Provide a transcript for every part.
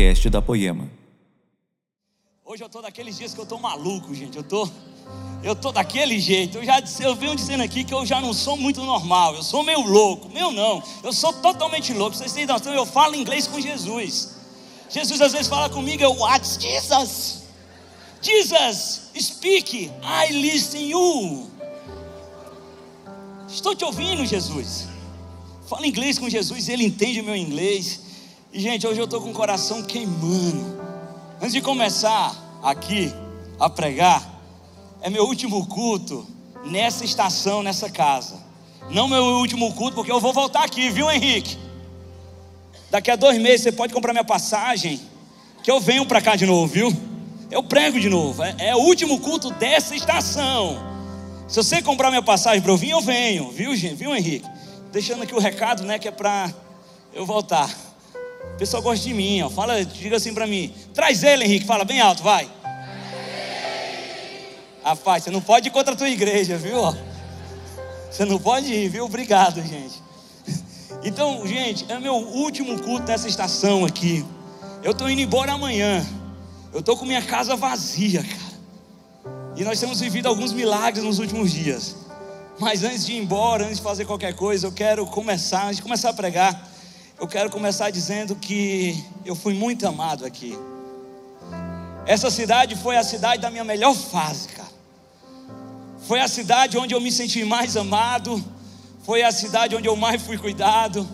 podcast da Poema. Hoje eu tô daqueles dias que eu tô maluco, gente. Eu tô eu tô daquele jeito. Eu já eu venho dizendo aqui que eu já não sou muito normal. Eu sou meio louco. Meu não. Eu sou totalmente louco. Vocês têm noção? Eu falo inglês com Jesus. Jesus às vezes fala comigo, eu what Jesus? Jesus, speak, I listen you. Estou te ouvindo, Jesus. Fala inglês com Jesus, ele entende o meu inglês. E gente, hoje eu estou com o coração queimando. Antes de começar aqui a pregar, é meu último culto nessa estação, nessa casa. Não meu último culto, porque eu vou voltar aqui, viu, Henrique? Daqui a dois meses você pode comprar minha passagem, que eu venho para cá de novo, viu? Eu prego de novo. É, é, o último culto dessa estação. Se você comprar minha passagem para eu vir, eu venho, viu, gente? Viu, Henrique? Deixando aqui o recado, né, que é para eu voltar. O pessoal gosta de mim, ó. Fala, diga assim para mim. Traz ele, Henrique. Fala bem alto, vai. Rapaz, você não pode ir contra a tua igreja, viu? Você não pode ir, viu? Obrigado, gente. Então, gente, é meu último culto nessa estação aqui. Eu estou indo embora amanhã. Eu estou com minha casa vazia, cara. E nós temos vivido alguns milagres nos últimos dias. Mas antes de ir embora, antes de fazer qualquer coisa, eu quero começar, antes de começar a pregar, eu quero começar dizendo que eu fui muito amado aqui. Essa cidade foi a cidade da minha melhor fase, cara. Foi a cidade onde eu me senti mais amado, foi a cidade onde eu mais fui cuidado.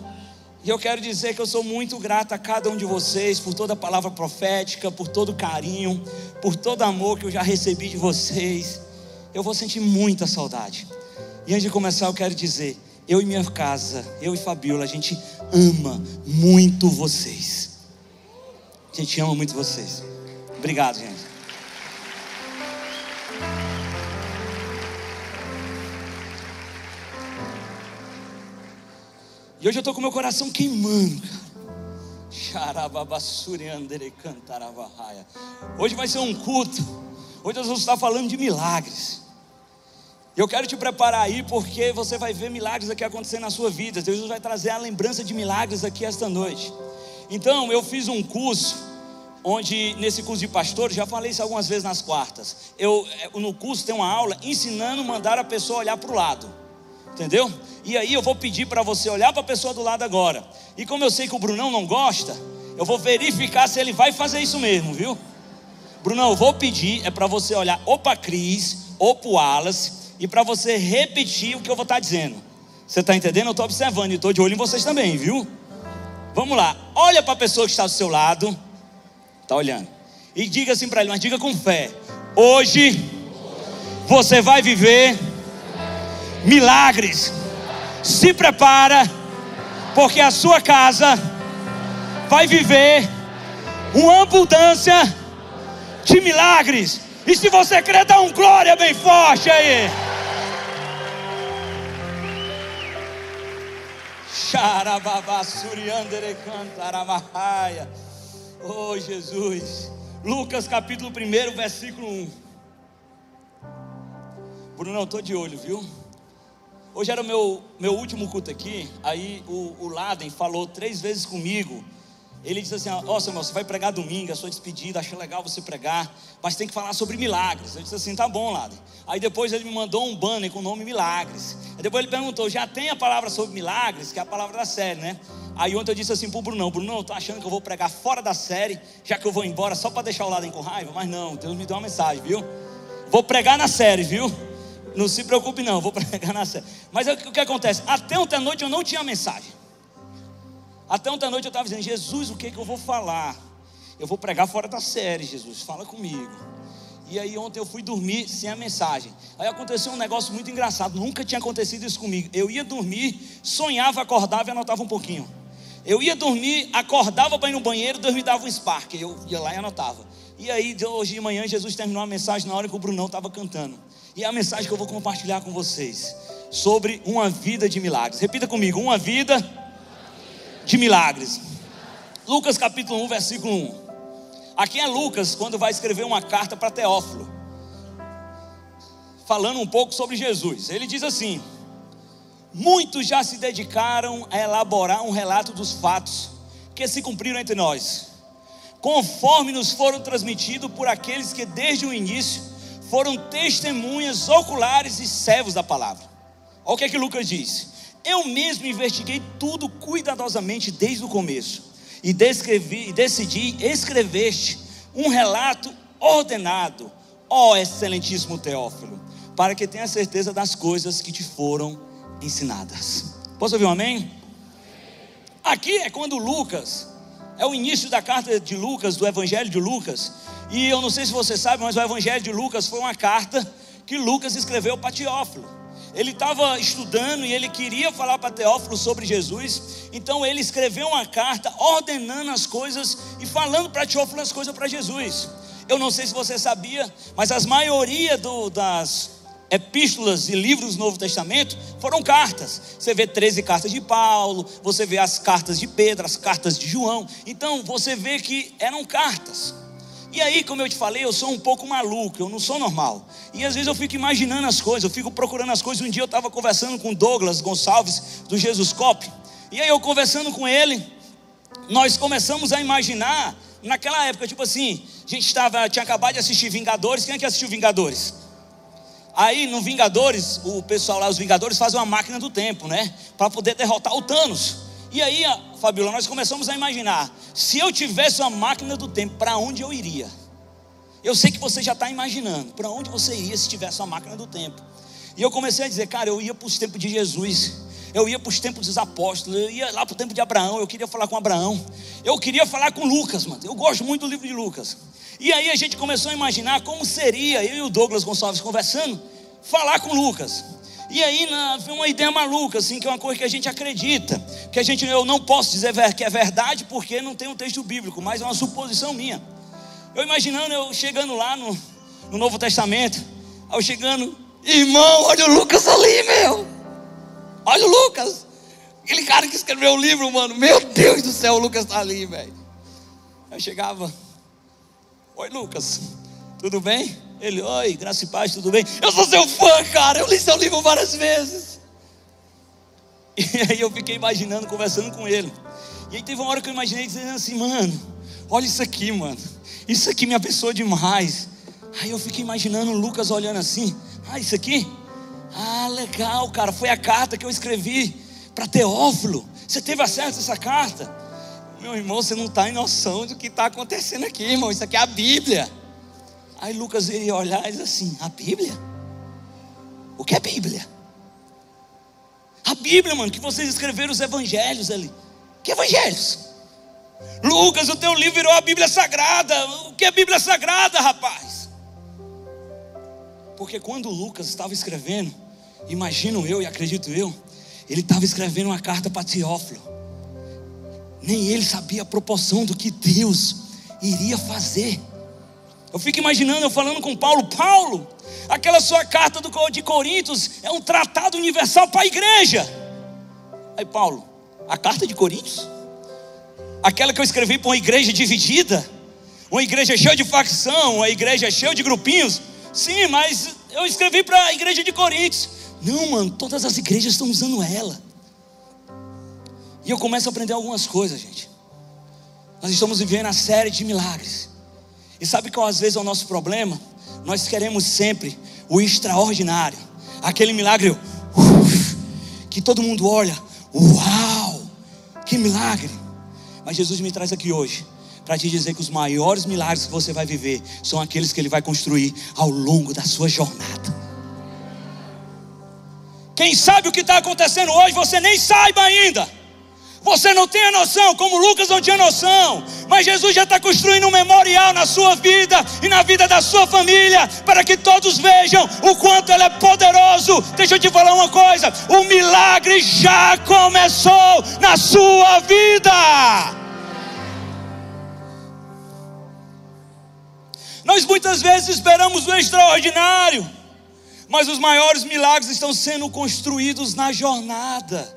E eu quero dizer que eu sou muito grato a cada um de vocês por toda a palavra profética, por todo o carinho, por todo o amor que eu já recebi de vocês. Eu vou sentir muita saudade. E antes de começar, eu quero dizer: eu e minha casa, eu e Fabiola, a gente ama muito vocês. A gente ama muito vocês. Obrigado, gente. E hoje eu estou com meu coração queimando, Hoje vai ser um culto. Hoje nós vamos estar falando de milagres. Eu quero te preparar aí porque você vai ver milagres aqui acontecer na sua vida. Deus vai trazer a lembrança de milagres aqui esta noite. Então, eu fiz um curso onde nesse curso de pastor, já falei isso algumas vezes nas quartas. Eu é, no curso tem uma aula ensinando mandar a pessoa olhar para o lado. Entendeu? E aí eu vou pedir para você olhar para a pessoa do lado agora. E como eu sei que o Brunão não gosta, eu vou verificar se ele vai fazer isso mesmo, viu? Brunão, eu vou pedir é para você olhar ou para Cris ou para o Wallace e para você repetir o que eu vou estar tá dizendo. Você está entendendo? Eu estou observando e estou de olho em vocês também, viu? Vamos lá. Olha para a pessoa que está do seu lado. Está olhando. E diga assim para ele, mas diga com fé. Hoje você vai viver milagres. Se prepara, porque a sua casa vai viver uma abundância de milagres. E se você crer, dá um glória bem forte aí. Oh Jesus. Lucas capítulo 1, versículo 1. Bruno, eu estou de olho, viu? Hoje era o meu, meu último culto aqui. Aí o, o Laden falou três vezes comigo. Ele disse assim: Ó, oh, Samuel, você vai pregar domingo, a sua despedida, achei legal você pregar, mas tem que falar sobre milagres. Eu disse assim: tá bom, Laden. Aí depois ele me mandou um banner com o nome Milagres. Aí depois ele perguntou: já tem a palavra sobre milagres, que é a palavra da série, né? Aí ontem eu disse assim pro Brunão, eu tô achando que eu vou pregar fora da série, já que eu vou embora só para deixar o Laden com raiva. Mas não, Deus me deu uma mensagem, viu? Vou pregar na série, viu? Não se preocupe, não, vou pregar na série. Mas é o que acontece? Até ontem à noite eu não tinha mensagem. Até ontem à noite eu estava dizendo: Jesus, o que, é que eu vou falar? Eu vou pregar fora da série, Jesus, fala comigo. E aí ontem eu fui dormir sem a mensagem. Aí aconteceu um negócio muito engraçado. Nunca tinha acontecido isso comigo. Eu ia dormir, sonhava, acordava e anotava um pouquinho. Eu ia dormir, acordava para ir no banheiro, Deus me dava um spark. Eu ia lá e anotava. E aí, hoje de manhã, Jesus terminou a mensagem na hora que o Brunão estava cantando. E é a mensagem que eu vou compartilhar com vocês sobre uma vida de milagres. Repita comigo: uma vida de milagres. Lucas capítulo 1, versículo 1. Aqui é Lucas quando vai escrever uma carta para Teófilo, falando um pouco sobre Jesus. Ele diz assim: Muitos já se dedicaram a elaborar um relato dos fatos que se cumpriram entre nós. conforme nos foram transmitidos por aqueles que desde o início foram testemunhas oculares e servos da palavra. Olha o que é que Lucas diz. Eu mesmo investiguei tudo cuidadosamente desde o começo e, descrevi, decidi escrever-te um relato ordenado, ó excelentíssimo Teófilo, para que tenha certeza das coisas que te foram ensinadas. Posso ouvir um amém? Aqui é quando Lucas, é o início da carta de Lucas, do Evangelho de Lucas, e eu não sei se você sabe, mas o Evangelho de Lucas foi uma carta que Lucas escreveu para Teófilo. Ele estava estudando e ele queria falar para Teófilo sobre Jesus, então ele escreveu uma carta ordenando as coisas e falando para Teófilo as coisas para Jesus. Eu não sei se você sabia, mas as maioria do, das epístolas e livros do Novo Testamento foram cartas. Você vê 13 cartas de Paulo, você vê as cartas de Pedro, as cartas de João. Então você vê que eram cartas. E aí, como eu te falei, eu sou um pouco maluco, eu não sou normal. E às vezes eu fico imaginando as coisas, eu fico procurando as coisas. Um dia eu estava conversando com Douglas Gonçalves, do Jesus Cop. E aí eu conversando com ele, nós começamos a imaginar, naquela época, tipo assim, a gente estava, tinha acabado de assistir Vingadores. Quem é que assistiu Vingadores? Aí no Vingadores, o pessoal lá, os Vingadores, fazem uma máquina do tempo, né? Para poder derrotar o Thanos. E aí, Fabiola, nós começamos a imaginar: se eu tivesse uma máquina do tempo, para onde eu iria? Eu sei que você já está imaginando para onde você iria se tivesse uma máquina do tempo. E eu comecei a dizer, cara, eu ia para os tempos de Jesus, eu ia para os tempos dos apóstolos, eu ia lá para o tempo de Abraão, eu queria falar com Abraão, eu queria falar com Lucas, mano. Eu gosto muito do livro de Lucas. E aí a gente começou a imaginar como seria, eu e o Douglas Gonçalves conversando, falar com Lucas. E aí foi uma ideia maluca, assim, que é uma coisa que a gente acredita. Que a gente, eu não posso dizer que é verdade porque não tem um texto bíblico, mas é uma suposição minha. Eu imaginando eu chegando lá no, no Novo Testamento, eu chegando, irmão, olha o Lucas ali, meu. Olha o Lucas. Aquele cara que escreveu o livro, mano. Meu Deus do céu, o Lucas está ali, velho. Eu chegava, oi Lucas, tudo bem? Ele, oi, graça e paz, tudo bem? Eu sou seu fã, cara, eu li seu livro várias vezes. E aí eu fiquei imaginando, conversando com ele. E aí teve uma hora que eu imaginei dizendo assim, mano, olha isso aqui, mano. Isso aqui me abençoou demais. Aí eu fiquei imaginando o Lucas olhando assim, ah, isso aqui? Ah, legal, cara, foi a carta que eu escrevi para Teófilo. Você teve acesso a essa carta? Meu irmão, você não está em noção do que está acontecendo aqui, irmão. Isso aqui é a Bíblia. Aí Lucas iria olhar e diz assim: A Bíblia? O que é Bíblia? A Bíblia, mano, que vocês escreveram os evangelhos ali. Que evangelhos? Lucas, o teu livro virou a Bíblia Sagrada. O que é Bíblia Sagrada, rapaz? Porque quando Lucas estava escrevendo, imagino eu e acredito eu, ele estava escrevendo uma carta para Teófilo. Nem ele sabia a proporção do que Deus iria fazer. Eu fico imaginando eu falando com Paulo, Paulo, aquela sua carta de Coríntios é um tratado universal para a igreja. Aí Paulo, a carta de Coríntios? Aquela que eu escrevi para uma igreja dividida, uma igreja cheia de facção, uma igreja cheia de grupinhos. Sim, mas eu escrevi para a igreja de Coríntios. Não, mano, todas as igrejas estão usando ela. E eu começo a aprender algumas coisas, gente. Nós estamos vivendo a série de milagres. E sabe qual às vezes é o nosso problema? Nós queremos sempre o extraordinário, aquele milagre uf, que todo mundo olha, uau, que milagre. Mas Jesus me traz aqui hoje para te dizer que os maiores milagres que você vai viver são aqueles que ele vai construir ao longo da sua jornada. Quem sabe o que está acontecendo hoje, você nem saiba ainda. Você não tem a noção, como Lucas não tinha noção, mas Jesus já está construindo um memorial na sua vida e na vida da sua família, para que todos vejam o quanto Ele é poderoso. Deixa eu te falar uma coisa: o milagre já começou na sua vida. Nós muitas vezes esperamos o extraordinário, mas os maiores milagres estão sendo construídos na jornada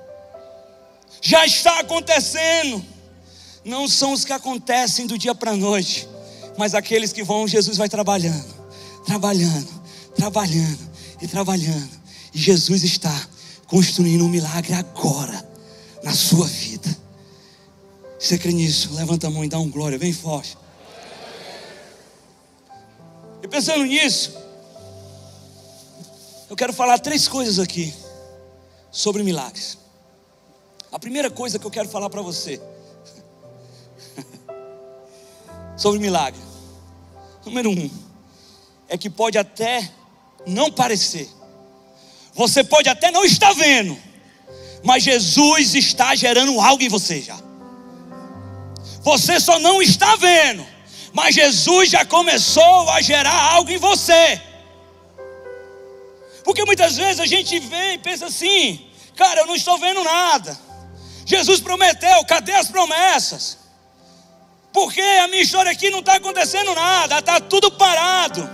já está acontecendo. Não são os que acontecem do dia para a noite, mas aqueles que vão, Jesus vai trabalhando, trabalhando, trabalhando e trabalhando. E Jesus está construindo um milagre agora na sua vida. Você crê nisso? Levanta a mão e dá um glória bem forte. pensando nisso, eu quero falar três coisas aqui sobre milagres. A primeira coisa que eu quero falar para você sobre milagre, número um, é que pode até não parecer, você pode até não estar vendo, mas Jesus está gerando algo em você já. Você só não está vendo, mas Jesus já começou a gerar algo em você. Porque muitas vezes a gente vê e pensa assim, cara, eu não estou vendo nada. Jesus prometeu, cadê as promessas? Porque a minha história aqui não está acontecendo nada, está tudo parado.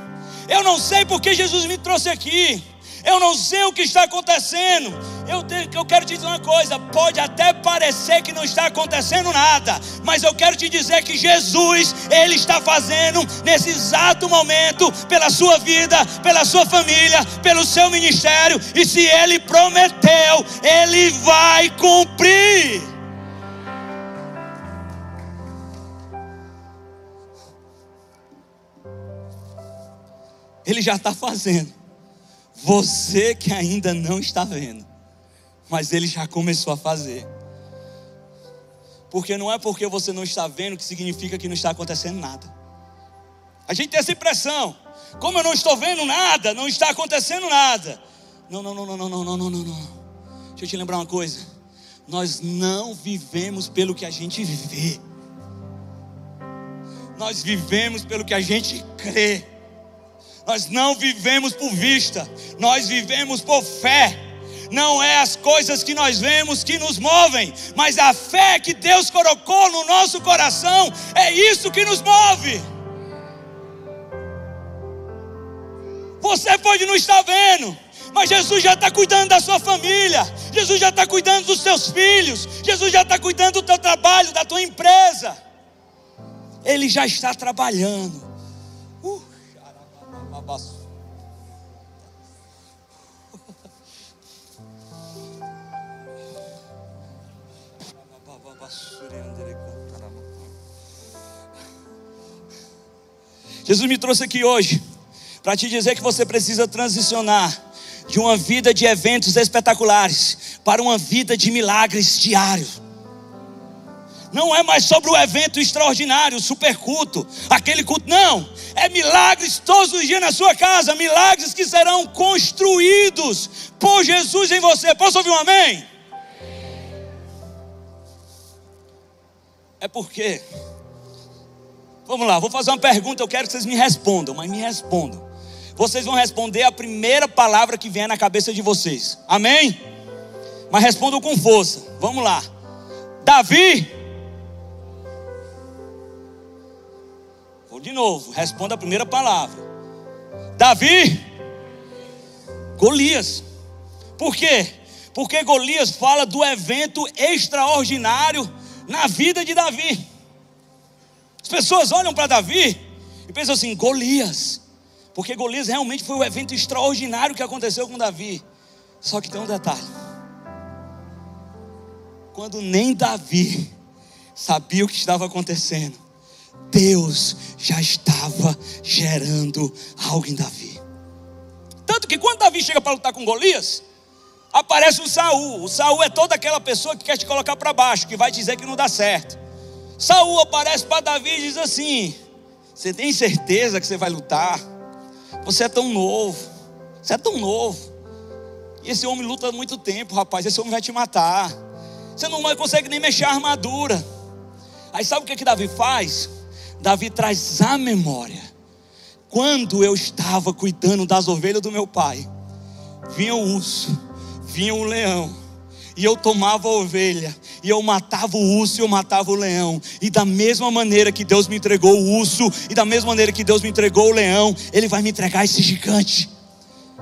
Eu não sei porque Jesus me trouxe aqui. Eu não sei o que está acontecendo. Eu, eu quero te dizer uma coisa: pode até parecer que não está acontecendo nada, mas eu quero te dizer que Jesus, Ele está fazendo nesse exato momento, pela sua vida, pela sua família, pelo seu ministério, e se Ele prometeu, Ele vai cumprir. Ele já está fazendo. Você que ainda não está vendo, mas ele já começou a fazer. Porque não é porque você não está vendo que significa que não está acontecendo nada. A gente tem essa impressão. Como eu não estou vendo nada, não está acontecendo nada. Não, não, não, não, não, não, não, não, não. Deixa eu te lembrar uma coisa. Nós não vivemos pelo que a gente vê. Nós vivemos pelo que a gente crê. Nós não vivemos por vista, nós vivemos por fé. Não é as coisas que nós vemos que nos movem, mas a fé que Deus colocou no nosso coração, é isso que nos move. Você pode não estar vendo, mas Jesus já está cuidando da sua família, Jesus já está cuidando dos seus filhos, Jesus já está cuidando do teu trabalho, da tua empresa. Ele já está trabalhando. Jesus me trouxe aqui hoje para te dizer que você precisa transicionar de uma vida de eventos espetaculares para uma vida de milagres diários. Não é mais sobre o evento extraordinário, super culto, aquele culto, não. É milagres todos os dias na sua casa, milagres que serão construídos por Jesus em você. Posso ouvir um amém? É porque Vamos lá, vou fazer uma pergunta, eu quero que vocês me respondam, mas me respondam. Vocês vão responder a primeira palavra que vier na cabeça de vocês. Amém? Mas respondam com força. Vamos lá. Davi. Vou de novo, responda a primeira palavra. Davi. Golias. Por quê? Porque Golias fala do evento extraordinário na vida de Davi. As pessoas olham para Davi e pensam assim: Golias. Porque Golias realmente foi o evento extraordinário que aconteceu com Davi. Só que tem um detalhe: quando nem Davi sabia o que estava acontecendo, Deus já estava gerando algo em Davi. Tanto que quando Davi chega para lutar com Golias, aparece o Saul. O Saul é toda aquela pessoa que quer te colocar para baixo, que vai dizer que não dá certo. Saul aparece para Davi e diz assim: Você tem certeza que você vai lutar? Você é tão novo, você é tão novo. E esse homem luta há muito tempo, rapaz. Esse homem vai te matar. Você não consegue nem mexer a armadura. Aí sabe o que, que Davi faz? Davi traz a memória. Quando eu estava cuidando das ovelhas do meu pai, vinha o urso, vinha o leão e eu tomava a ovelha, e eu matava o urso e eu matava o leão. E da mesma maneira que Deus me entregou o urso, e da mesma maneira que Deus me entregou o leão, Ele vai me entregar esse gigante.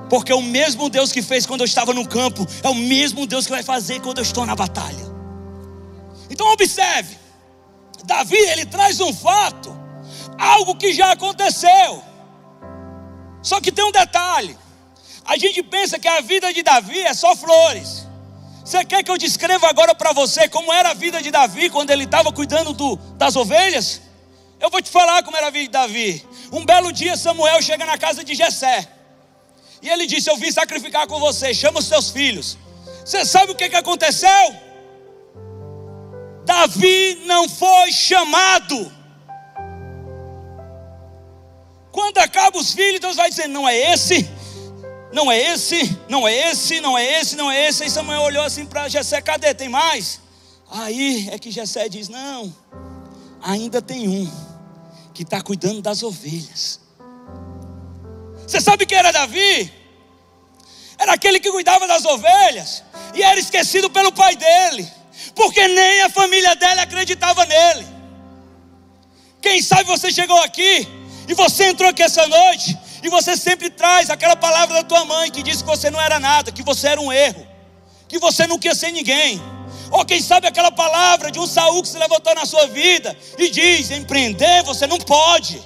Porque o mesmo Deus que fez quando eu estava no campo, é o mesmo Deus que vai fazer quando eu estou na batalha. Então observe, Davi ele traz um fato, algo que já aconteceu. Só que tem um detalhe. A gente pensa que a vida de Davi é só flores. Você quer que eu descreva agora para você como era a vida de Davi quando ele estava cuidando do, das ovelhas? Eu vou te falar como era a vida de Davi. Um belo dia Samuel chega na casa de Jessé. E ele disse: Eu vim sacrificar com você, chama os seus filhos. Você sabe o que, que aconteceu? Davi não foi chamado. Quando acaba os filhos, Deus vai dizer: Não é esse, não é esse, não é esse, não é esse, não é esse. Aí Samuel olhou assim para Jessé: Cadê? Tem mais? Aí é que Jessé diz: Não, ainda tem um que está cuidando das ovelhas. Você sabe quem era Davi? Era aquele que cuidava das ovelhas e era esquecido pelo pai dele, porque nem a família dele acreditava nele. Quem sabe você chegou aqui e você entrou aqui essa noite e você sempre traz aquela palavra da tua mãe que disse que você não era nada, que você era um erro, que você não queria ser ninguém. Ou quem sabe aquela palavra de um Saul que se levantou na sua vida e diz: empreender você não pode.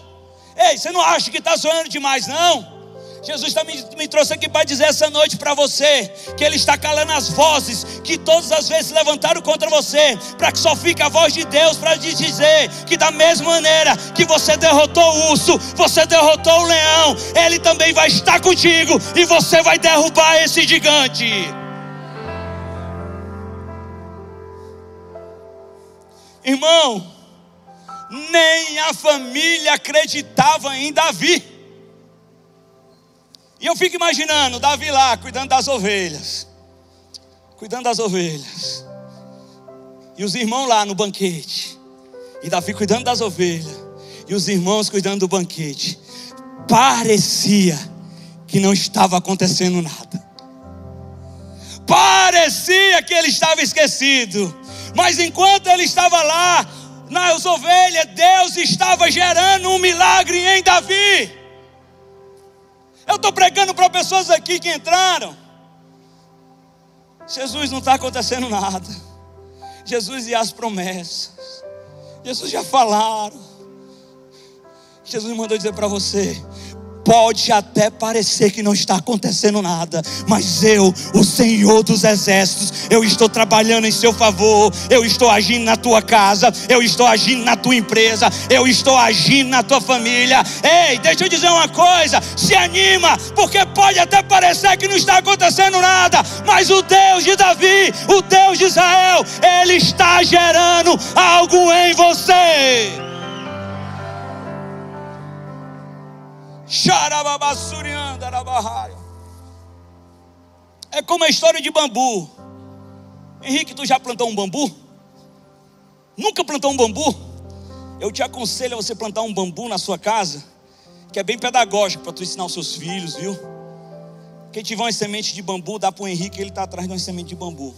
Ei, você não acha que está sonhando demais, não? Jesus também me trouxe aqui para dizer essa noite para você que Ele está calando as vozes que todas as vezes levantaram contra você, para que só fique a voz de Deus para te dizer que da mesma maneira que você derrotou o urso, você derrotou o leão, Ele também vai estar contigo e você vai derrubar esse gigante. Irmão, nem a família acreditava em Davi. E eu fico imaginando Davi lá, cuidando das ovelhas. Cuidando das ovelhas. E os irmãos lá no banquete. E Davi cuidando das ovelhas. E os irmãos cuidando do banquete. Parecia que não estava acontecendo nada. Parecia que ele estava esquecido. Mas enquanto ele estava lá, nas ovelhas, Deus estava gerando um milagre em Davi. Eu estou pregando para pessoas aqui que entraram. Jesus não está acontecendo nada. Jesus e as promessas. Jesus já falaram. Jesus mandou dizer para você: Pode até parecer que não está acontecendo nada, mas eu, o Senhor dos Exércitos, eu estou trabalhando em seu favor, eu estou agindo na tua casa, eu estou agindo na tua empresa, eu estou agindo na tua família. Ei, deixa eu dizer uma coisa: se anima, porque pode até parecer que não está acontecendo nada, mas o Deus de Davi, o Deus de Israel, Ele está gerando algo em você. É como a história de bambu. Henrique, tu já plantou um bambu? Nunca plantou um bambu? Eu te aconselho a você plantar um bambu na sua casa, que é bem pedagógico para tu ensinar os seus filhos, viu? Quem tiver uma semente de bambu, dá para o Henrique, ele está atrás de uma semente de bambu.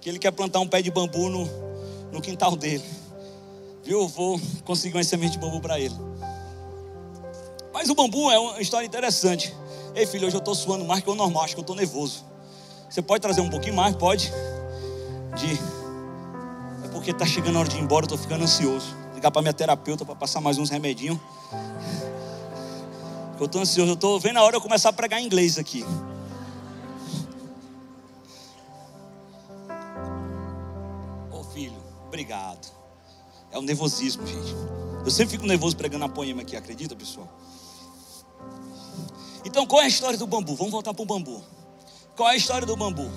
Que ele quer plantar um pé de bambu no, no quintal dele. Viu? Eu vou conseguir uma semente de bambu para ele. Mas o bambu é uma história interessante. Ei, filho, hoje eu estou suando mais que o normal, acho que eu estou nervoso. Você pode trazer um pouquinho mais? Pode? De. É porque está chegando a hora de ir embora, eu estou ficando ansioso. Ligar para minha terapeuta para passar mais uns remedinhos. Eu estou ansioso, eu estou vendo a hora eu começar a pregar inglês aqui. Ô filho, obrigado. É o nervosismo, gente. Eu sempre fico nervoso pregando a poema aqui, acredita, pessoal? Então, qual é a história do bambu? Vamos voltar para o bambu. Qual é a história do bambu?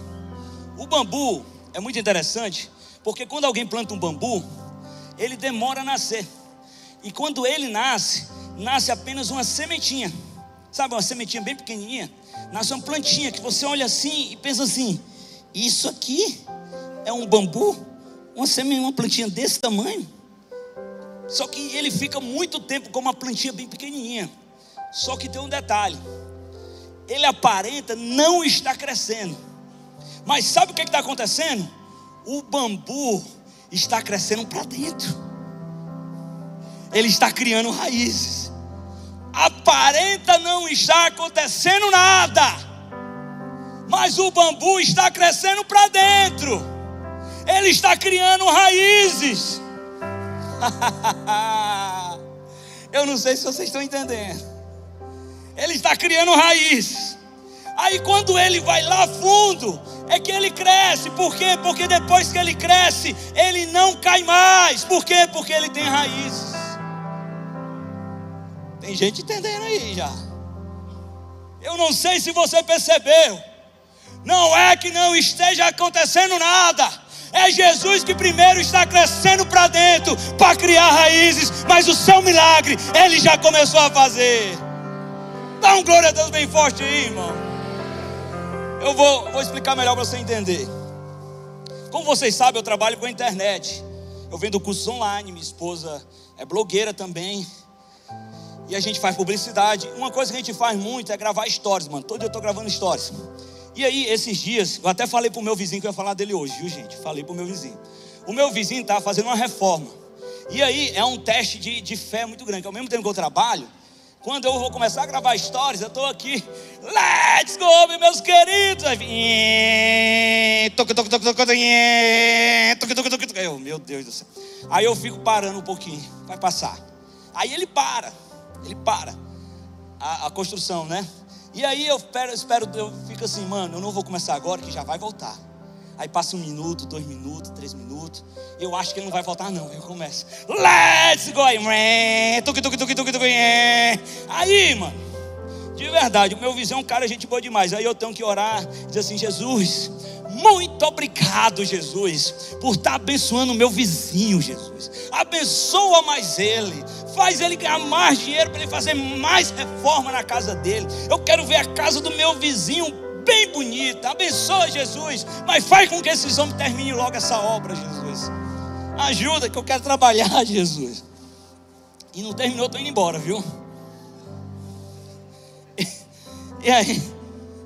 O bambu é muito interessante, porque quando alguém planta um bambu, ele demora a nascer. E quando ele nasce, nasce apenas uma sementinha. Sabe, uma sementinha bem pequenininha? Nasce uma plantinha que você olha assim e pensa assim: Isso aqui é um bambu? Uma semente, uma plantinha desse tamanho? Só que ele fica muito tempo com uma plantinha bem pequenininha. Só que tem um detalhe: ele aparenta não estar crescendo, mas sabe o que está acontecendo? O bambu está crescendo para dentro, ele está criando raízes. Aparenta não estar acontecendo nada, mas o bambu está crescendo para dentro, ele está criando raízes. Eu não sei se vocês estão entendendo. Ele está criando raiz. Aí quando ele vai lá fundo, é que ele cresce. Por quê? Porque depois que ele cresce, ele não cai mais. Por quê? Porque ele tem raízes. Tem gente entendendo aí já. Eu não sei se você percebeu. Não é que não esteja acontecendo nada. É Jesus que primeiro está crescendo para dentro para criar raízes, mas o seu milagre ele já começou a fazer. Dá um glória a Deus bem forte aí, irmão. Eu vou, vou explicar melhor para você entender. Como vocês sabem, eu trabalho com a internet. Eu vendo cursos online, minha esposa é blogueira também. E a gente faz publicidade. Uma coisa que a gente faz muito é gravar stories, mano. Todo dia eu estou gravando stories. E aí, esses dias, eu até falei pro meu vizinho que eu ia falar dele hoje, viu, gente? Falei pro meu vizinho. O meu vizinho estava fazendo uma reforma. E aí, é um teste de, de fé muito grande. Ao mesmo tempo que eu trabalho, quando eu vou começar a gravar histórias, eu estou aqui. Let's go, meus queridos! Eu, meu Deus do céu. Aí eu fico parando um pouquinho. Vai passar. Aí ele para. Ele para. A, a construção, né? E aí eu espero, eu espero, eu fico assim, mano, eu não vou começar agora que já vai voltar. Aí passa um minuto, dois minutos, três minutos. Eu acho que ele não vai voltar, não. Eu começo. Let's go! Aí, mano, de verdade, o meu vizinho é um cara gente boa demais. Aí eu tenho que orar, dizer assim, Jesus, muito obrigado, Jesus, por estar abençoando o meu vizinho, Jesus. Abençoa mais ele faz ele ganhar mais dinheiro para ele fazer mais reforma na casa dele. Eu quero ver a casa do meu vizinho bem bonita. Abençoa Jesus, mas faz com que esses homens terminem logo essa obra, Jesus. Ajuda que eu quero trabalhar, Jesus. E não terminou, estou indo embora, viu? E, e aí,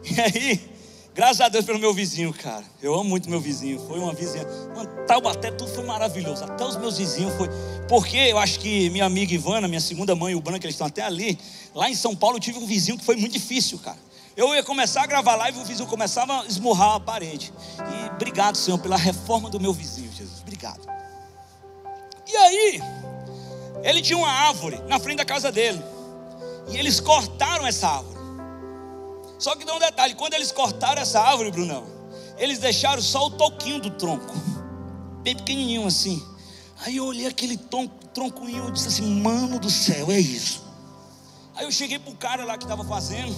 e aí, Graças a Deus pelo meu vizinho, cara. Eu amo muito meu vizinho. Foi uma vizinha. Mano, Taubaté, tudo foi maravilhoso. Até os meus vizinhos foi. Porque eu acho que minha amiga Ivana, minha segunda mãe, o Branco, eles estão até ali. Lá em São Paulo eu tive um vizinho que foi muito difícil, cara. Eu ia começar a gravar live o vizinho começava a esmurrar a parede. E obrigado, Senhor, pela reforma do meu vizinho, Jesus. Obrigado. E aí, ele tinha uma árvore na frente da casa dele. E eles cortaram essa árvore. Só que dá um detalhe: quando eles cortaram essa árvore, Brunão, eles deixaram só o toquinho do tronco, bem pequenininho assim. Aí eu olhei aquele troncoinho e disse assim: Mano do céu, é isso. Aí eu cheguei pro cara lá que estava fazendo.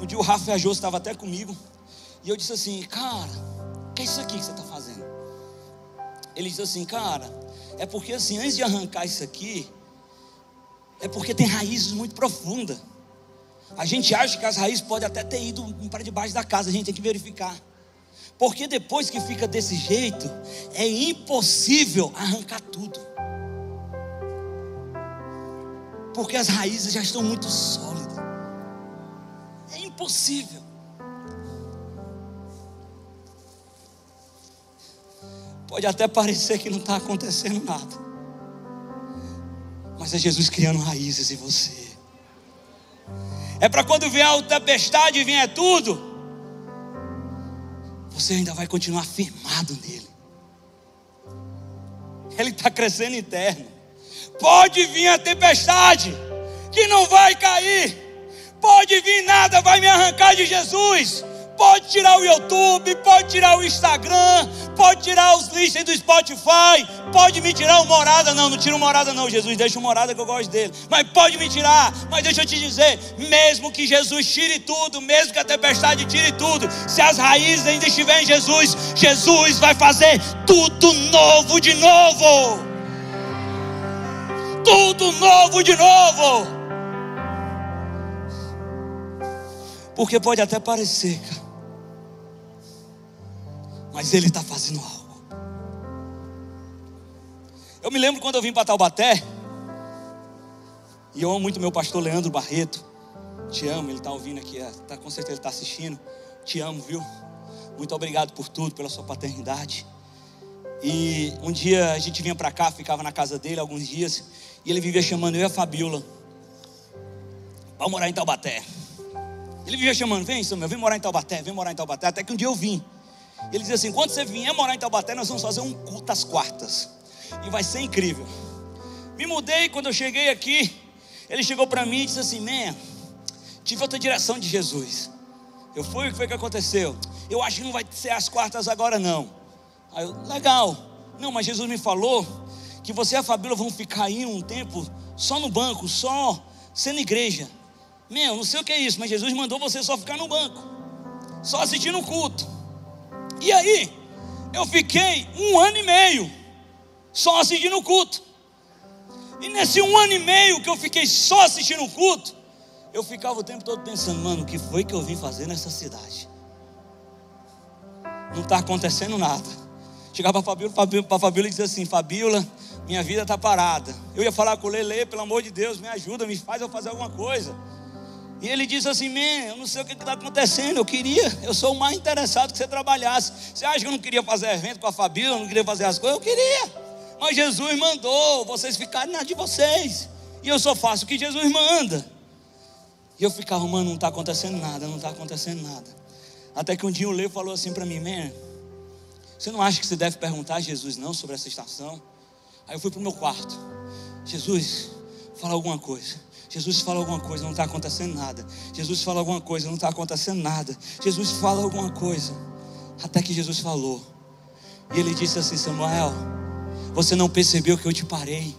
Um dia o Rafa viajou, estava até comigo. E eu disse assim: Cara, o que é isso aqui que você está fazendo? Ele disse assim: Cara, é porque assim, antes de arrancar isso aqui, é porque tem raízes muito profundas. A gente acha que as raízes podem até ter ido para debaixo da casa, a gente tem que verificar. Porque depois que fica desse jeito, é impossível arrancar tudo. Porque as raízes já estão muito sólidas. Impossível. Pode até parecer que não está acontecendo nada. Mas é Jesus criando raízes em você. É para quando vier a tempestade e vier tudo, você ainda vai continuar firmado nele. Ele está crescendo interno. Pode vir a tempestade, que não vai cair. Pode vir nada, vai me arrancar de Jesus. Pode tirar o YouTube, pode tirar o Instagram, pode tirar os listas do Spotify, pode me tirar o morada. Não, não tira o morada, não, Jesus, deixa o morada que eu gosto dele. Mas pode me tirar, mas deixa eu te dizer: mesmo que Jesus tire tudo, mesmo que a tempestade tire tudo, se as raízes ainda estiverem em Jesus, Jesus vai fazer tudo novo de novo. Tudo novo de novo. Porque pode até parecer, cara mas Ele está fazendo algo. Eu me lembro quando eu vim para Taubaté, e eu amo muito meu pastor Leandro Barreto. Te amo, ele está ouvindo aqui, é, tá, com certeza ele está assistindo. Te amo, viu? Muito obrigado por tudo, pela sua paternidade. E um dia a gente vinha para cá, ficava na casa dele alguns dias, e ele vivia chamando eu e a Fabiola para morar em Taubaté. Ele vivia chamando, vem, Samuel, vem morar em Taubaté, vem morar em Taubaté. Até que um dia eu vim. Ele dizia assim: quando você vier morar em Taubaté, nós vamos fazer um culto às quartas. E vai ser incrível. Me mudei quando eu cheguei aqui. Ele chegou para mim e disse assim: Man, tive outra direção de Jesus. Eu fui, o que foi que aconteceu? Eu acho que não vai ser às quartas agora, não. Aí eu, legal. Não, mas Jesus me falou que você e a Fabíola vão ficar aí um tempo só no banco, só sendo igreja. Meu, não sei o que é isso, mas Jesus mandou você só ficar no banco, só assistindo o culto. E aí, eu fiquei um ano e meio só assistindo o culto. E nesse um ano e meio que eu fiquei só assistindo o culto, eu ficava o tempo todo pensando, mano, o que foi que eu vim fazer nessa cidade? Não está acontecendo nada. Chegava para Fabíola, para Fabíola e dizia assim: Fabíola, minha vida está parada. Eu ia falar com o Lele, pelo amor de Deus, me ajuda, me faz eu fazer alguma coisa. E ele disse assim: Man, eu não sei o que está acontecendo. Eu queria, eu sou o mais interessado que você trabalhasse. Você acha que eu não queria fazer evento com a Fabíola, não queria fazer as coisas? Eu queria. Mas Jesus mandou vocês ficarem na de vocês. E eu só faço o que Jesus manda. E eu ficava, mano, não está acontecendo nada, não está acontecendo nada. Até que um dia o Leo falou assim para mim, man, você não acha que você deve perguntar a Jesus não sobre essa estação? Aí eu fui para o meu quarto. Jesus, fala alguma coisa. Jesus fala alguma coisa, não está acontecendo nada. Jesus fala alguma coisa, não está acontecendo nada. Jesus fala alguma coisa. Até que Jesus falou. E ele disse assim: Samuel, você não percebeu que eu te parei.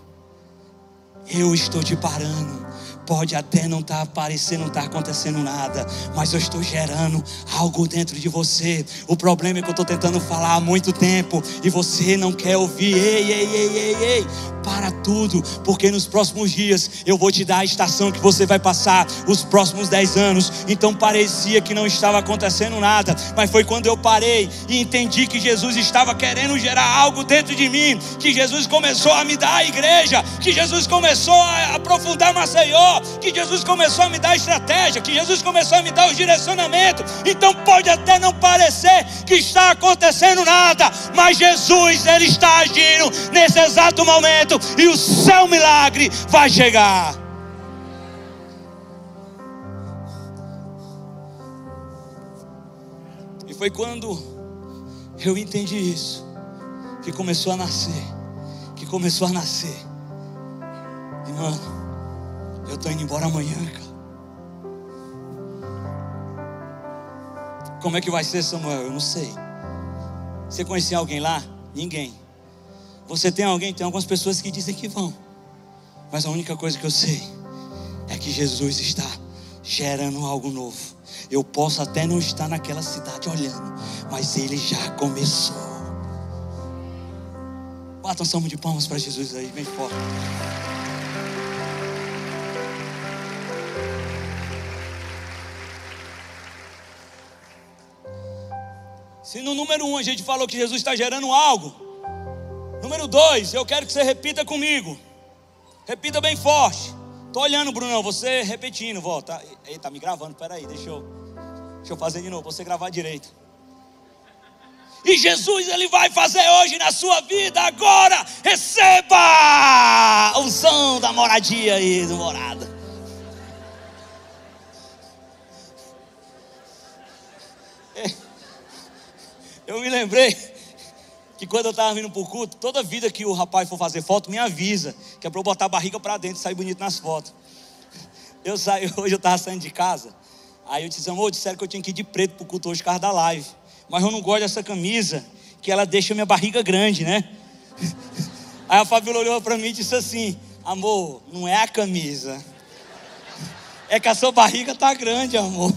Eu estou te parando. Pode até não estar tá aparecendo, não estar tá acontecendo nada, mas eu estou gerando algo dentro de você. O problema é que eu estou tentando falar há muito tempo e você não quer ouvir. Ei, ei, ei, ei, ei para tudo, porque nos próximos dias eu vou te dar a estação que você vai passar, os próximos dez anos. Então parecia que não estava acontecendo nada, mas foi quando eu parei e entendi que Jesus estava querendo gerar algo dentro de mim, que Jesus começou a me dar a igreja, que Jesus começou a aprofundar Maceió, que Jesus começou a me dar estratégia, que Jesus começou a me dar o direcionamento. Então pode até não parecer que está acontecendo nada, mas Jesus ele está agindo nesse exato momento momento e o seu milagre vai chegar. E foi quando eu entendi isso que começou a nascer, que começou a nascer. E mano, eu tô indo embora amanhã, cara. Como é que vai ser, Samuel? Eu não sei. Você conhecia alguém lá? Ninguém. Você tem alguém? Tem algumas pessoas que dizem que vão. Mas a única coisa que eu sei é que Jesus está gerando algo novo. Eu posso até não estar naquela cidade olhando, mas ele já começou. Bata um salmo de palmas para Jesus aí, bem forte. Se no número um a gente falou que Jesus está gerando algo, Número dois, eu quero que você repita comigo. Repita bem forte. Tô olhando, Bruno, você repetindo, volta. Ei, tá me gravando, peraí, deixa eu, deixa eu fazer de novo, você gravar direito. E Jesus, Ele vai fazer hoje na sua vida, agora, receba o som da moradia aí, do morada. Eu me lembrei que quando eu estava vindo para o culto, toda vida que o rapaz for fazer foto, me avisa, que é para eu botar a barriga para dentro e sair bonito nas fotos. Eu saí, hoje eu estava saindo de casa, aí eu disse, amor, disseram que eu tinha que ir de preto para o culto hoje, por causa da live. Mas eu não gosto dessa camisa, que ela deixa minha barriga grande, né? Aí a Fabiola olhou para mim e disse assim, amor, não é a camisa. É que a sua barriga tá grande, amor.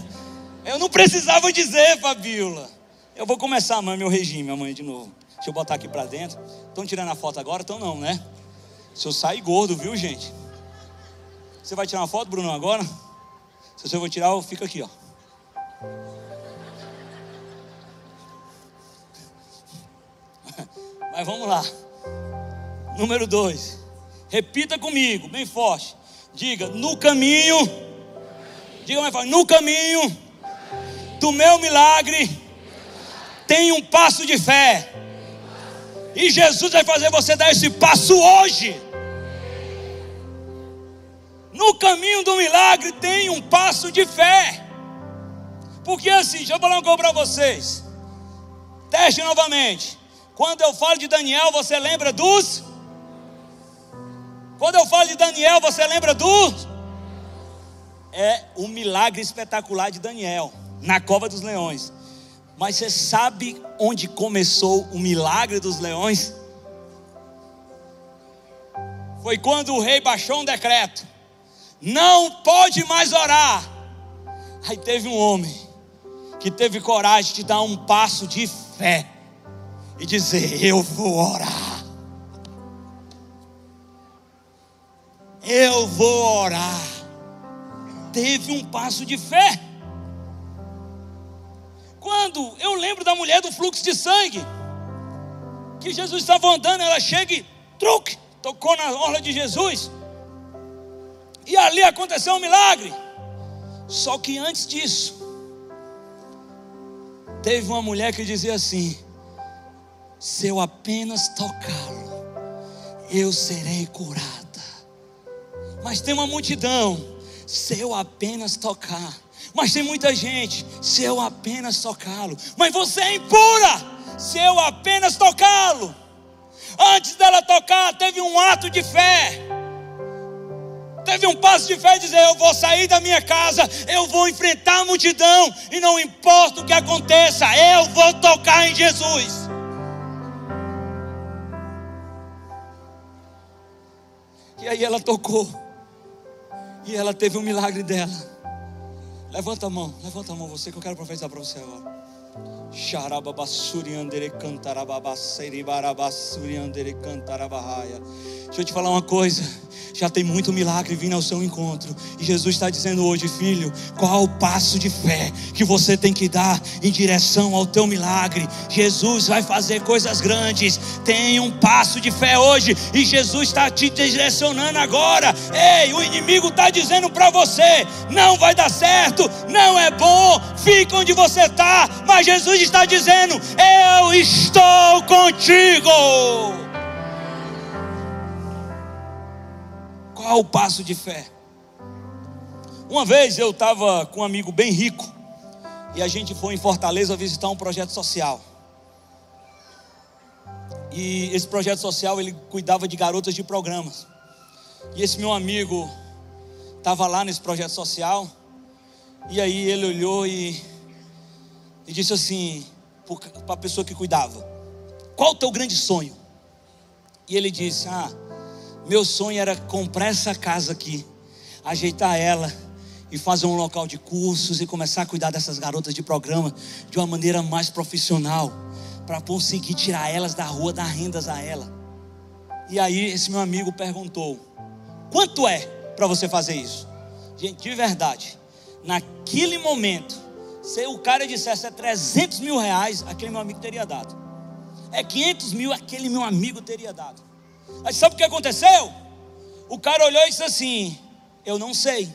Eu não precisava dizer, Fabiola. Eu vou começar amanhã meu regime, amanhã de novo. Deixa eu botar aqui para dentro. Estão tirando a foto agora? Estão não, né? Se eu sair gordo, viu, gente? Você vai tirar uma foto, Bruno, agora? Se você for tirar, eu fico aqui, ó. Mas vamos lá. Número dois. Repita comigo, bem forte. Diga, no caminho. Diga mais forte. No caminho do meu milagre tem um passo de fé. E Jesus vai fazer você dar esse passo hoje. No caminho do milagre tem um passo de fé. Porque assim, deixa eu falar uma coisa para vocês. Teste novamente. Quando eu falo de Daniel, você lembra dos? Quando eu falo de Daniel, você lembra dos? É o milagre espetacular de Daniel na cova dos leões. Mas você sabe onde começou o milagre dos leões? Foi quando o rei baixou um decreto: não pode mais orar. Aí teve um homem que teve coragem de dar um passo de fé e dizer: Eu vou orar. Eu vou orar. Teve um passo de fé. Quando eu lembro da mulher do fluxo de sangue, que Jesus estava andando, ela chega e truque, tocou na orla de Jesus. E ali aconteceu um milagre. Só que antes disso, teve uma mulher que dizia assim: se eu apenas tocá-lo, eu serei curada. Mas tem uma multidão, se eu apenas tocar. Mas tem muita gente, se eu apenas tocá-lo. Mas você é impura, se eu apenas tocá-lo. Antes dela tocar, teve um ato de fé. Teve um passo de fé dizer: Eu vou sair da minha casa, eu vou enfrentar a multidão, e não importa o que aconteça, eu vou tocar em Jesus. E aí ela tocou, e ela teve um milagre dela. Levanta a mão, levanta a mão você que eu quero profetizar para você agora. Deixa eu te falar uma coisa já tem muito milagre vindo ao seu encontro. E Jesus está dizendo hoje, filho, qual o passo de fé que você tem que dar em direção ao teu milagre? Jesus vai fazer coisas grandes. Tem um passo de fé hoje e Jesus está te direcionando agora. Ei, o inimigo está dizendo para você: não vai dar certo, não é bom, fica onde você está. Mas Jesus está dizendo: eu estou contigo. Qual o passo de fé? Uma vez eu estava com um amigo bem rico e a gente foi em Fortaleza visitar um projeto social. E esse projeto social ele cuidava de garotas de programas. E esse meu amigo estava lá nesse projeto social. E aí ele olhou e, e disse assim para a pessoa que cuidava: Qual o teu grande sonho? E ele disse: Ah, meu sonho era comprar essa casa aqui, ajeitar ela e fazer um local de cursos e começar a cuidar dessas garotas de programa de uma maneira mais profissional, para conseguir tirar elas da rua, dar rendas a ela. E aí esse meu amigo perguntou: quanto é para você fazer isso? Gente, de verdade, naquele momento, se o cara dissesse é 300 mil reais, aquele meu amigo teria dado. É 500 mil, aquele meu amigo teria dado. Mas sabe o que aconteceu? O cara olhou e disse assim: Eu não sei.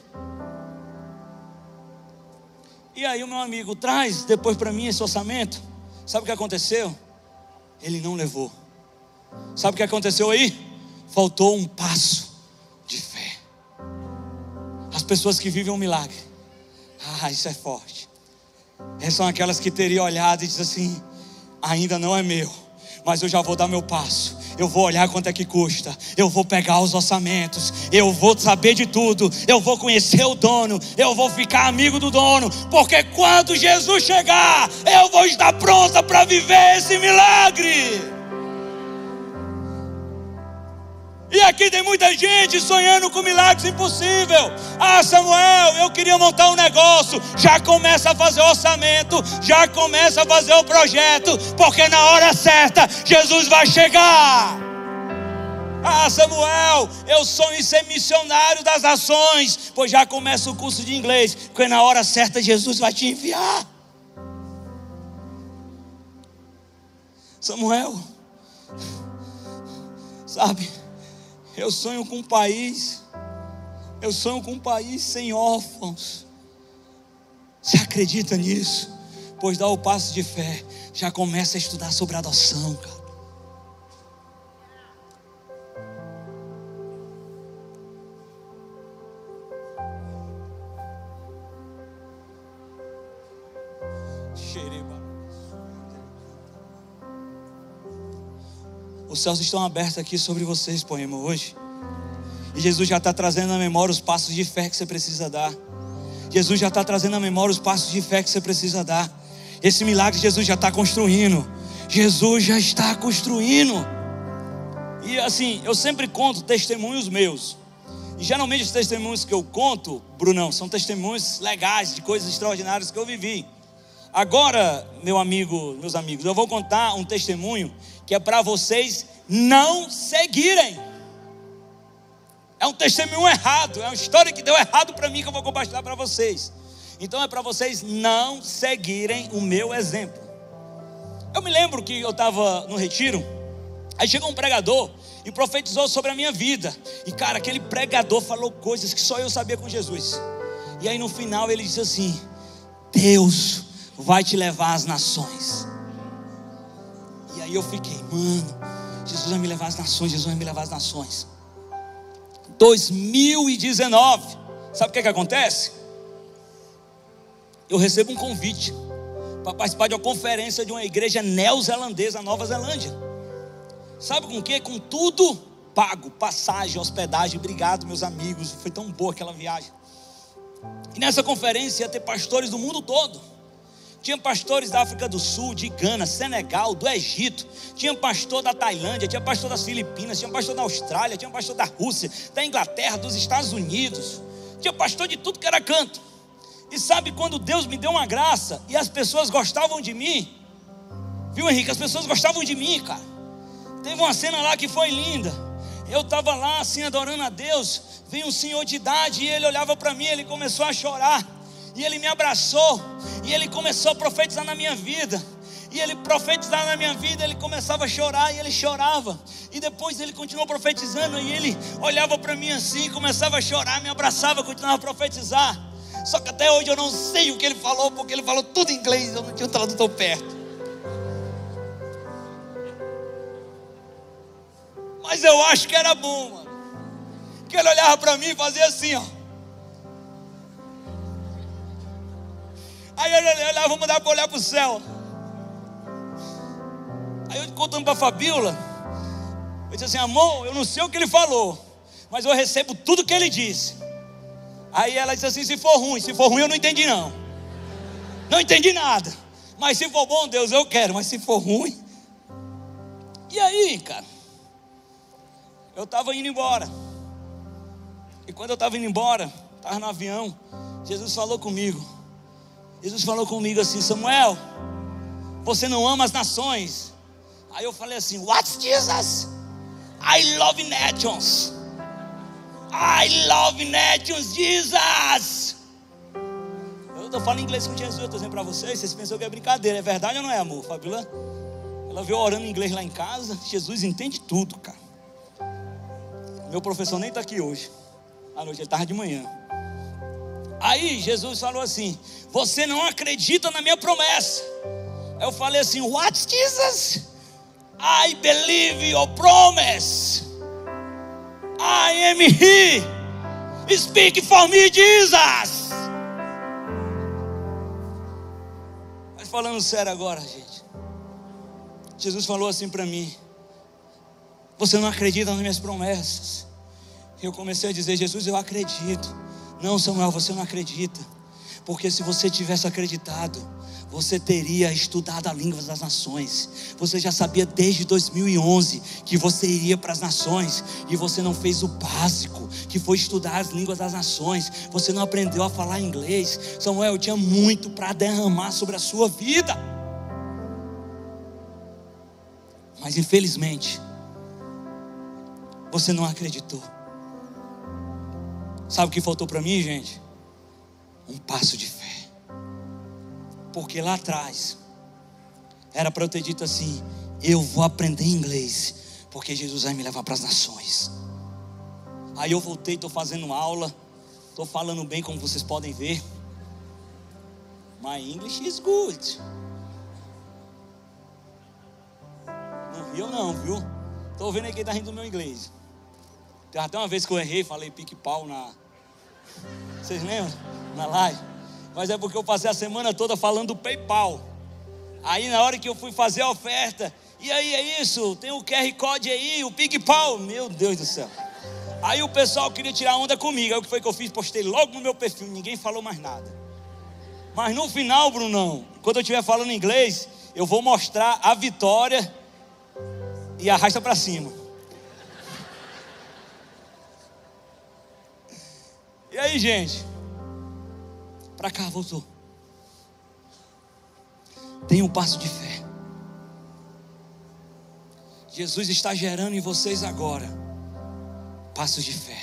E aí o meu amigo traz depois para mim esse orçamento. Sabe o que aconteceu? Ele não levou. Sabe o que aconteceu aí? Faltou um passo de fé. As pessoas que vivem um milagre. Ah, isso é forte. Essas são aquelas que teriam olhado e diz assim: ainda não é meu, mas eu já vou dar meu passo. Eu vou olhar quanto é que custa, eu vou pegar os orçamentos, eu vou saber de tudo, eu vou conhecer o dono, eu vou ficar amigo do dono, porque quando Jesus chegar, eu vou estar pronta para viver esse milagre. E aqui tem muita gente sonhando com milagres impossíveis. Ah, Samuel, eu queria montar um negócio. Já começa a fazer orçamento, já começa a fazer o projeto, porque na hora certa Jesus vai chegar. Ah, Samuel, eu sonho em ser missionário das nações, pois já começa o curso de inglês, porque na hora certa Jesus vai te enviar. Samuel, sabe? Eu sonho com um país, eu sonho com um país sem órfãos. Você acredita nisso? Pois dá o passo de fé, já começa a estudar sobre adoção, cara. Os céus estão abertos aqui sobre vocês, poema, hoje. E Jesus já está trazendo à memória os passos de fé que você precisa dar. Jesus já está trazendo à memória os passos de fé que você precisa dar. Esse milagre Jesus já está construindo. Jesus já está construindo. E assim, eu sempre conto testemunhos meus. E geralmente os testemunhos que eu conto, Brunão, são testemunhos legais de coisas extraordinárias que eu vivi. Agora, meu amigo, meus amigos, eu vou contar um testemunho que é para vocês não seguirem. É um testemunho errado, é uma história que deu errado para mim que eu vou compartilhar para vocês. Então é para vocês não seguirem o meu exemplo. Eu me lembro que eu estava no retiro, aí chegou um pregador e profetizou sobre a minha vida. E cara, aquele pregador falou coisas que só eu sabia com Jesus. E aí no final ele disse assim: Deus vai te levar às nações. E aí eu fiquei, mano, Jesus vai me levar às nações, Jesus vai me levar às nações. 2019, sabe o que, que acontece? Eu recebo um convite para participar de uma conferência de uma igreja neozelandesa, Nova Zelândia. Sabe com o que? Com tudo pago, passagem, hospedagem. Obrigado, meus amigos. Foi tão boa aquela viagem. E nessa conferência ia ter pastores do mundo todo. Tinha pastores da África do Sul, de Gana, Senegal, do Egito. Tinha pastor da Tailândia, tinha pastor das Filipinas, tinha pastor da Austrália, tinha pastor da Rússia, da Inglaterra, dos Estados Unidos. Tinha pastor de tudo que era canto. E sabe quando Deus me deu uma graça e as pessoas gostavam de mim? Viu, Henrique? As pessoas gostavam de mim, cara. Teve uma cena lá que foi linda. Eu estava lá assim adorando a Deus. Veio um senhor de idade e ele olhava para mim, ele começou a chorar. E ele me abraçou. E ele começou a profetizar na minha vida. E ele profetizava na minha vida, ele começava a chorar e ele chorava. E depois ele continuou profetizando e ele olhava para mim assim, começava a chorar, me abraçava, continuava a profetizar. Só que até hoje eu não sei o que ele falou, porque ele falou tudo em inglês, eu não tinha um tradutor perto. Mas eu acho que era bom, mano. Que ele olhava para mim e fazia assim, ó. Aí ele olhava, vamos mudar para olhar para o céu. Aí eu contando para a Fabiola, eu disse assim, amor, eu não sei o que ele falou, mas eu recebo tudo que ele disse. Aí ela disse assim: se for ruim, se for ruim, eu não entendi não. Não entendi nada. Mas se for bom, Deus, eu quero. Mas se for ruim. E aí, cara? Eu estava indo embora. E quando eu estava indo embora, estava no avião, Jesus falou comigo. Jesus falou comigo assim: Samuel, você não ama as nações. Aí eu falei assim: What's Jesus? I love nations. I love nations, Jesus. Eu estou falando inglês com Jesus, eu estou dizendo para vocês. Vocês pensam que é brincadeira, é verdade ou não é, amor? Fabiola? Ela veio orando em inglês lá em casa. Jesus entende tudo, cara. Meu professor nem está aqui hoje. À noite, ele estava de manhã. Aí Jesus falou assim: Você não acredita na minha promessa. Eu falei assim: What, Jesus? I believe your promise. I am He. Speak for me, Jesus. Mas falando sério agora, gente. Jesus falou assim para mim: Você não acredita nas minhas promessas. Eu comecei a dizer: Jesus, eu acredito. Não, Samuel, você não acredita. Porque se você tivesse acreditado, você teria estudado a língua das nações. Você já sabia desde 2011 que você iria para as nações e você não fez o básico, que foi estudar as línguas das nações. Você não aprendeu a falar inglês. Samuel, eu tinha muito para derramar sobre a sua vida. Mas infelizmente, você não acreditou. Sabe o que faltou para mim, gente? Um passo de fé. Porque lá atrás era para eu ter dito assim: eu vou aprender inglês, porque Jesus vai me levar para as nações. Aí eu voltei, estou fazendo aula, estou falando bem, como vocês podem ver. My English is good. Não viu, não, viu? Estou vendo aí quem está rindo do meu inglês. Até uma vez que eu errei, falei pique-pau na. Vocês lembram? Na live mas é porque eu passei a semana toda falando do PayPal. Aí na hora que eu fui fazer a oferta, e aí é isso, tem o QR Code aí, o PayPal, meu Deus do céu. Aí o pessoal queria tirar onda comigo. Aí o que foi que eu fiz? Postei logo no meu perfil, ninguém falou mais nada. Mas no final, Brunão, quando eu estiver falando inglês, eu vou mostrar a vitória e arrasta para cima. Aí, gente. Para cá, voltou. Tem um passo de fé. Jesus está gerando em vocês agora passos de fé,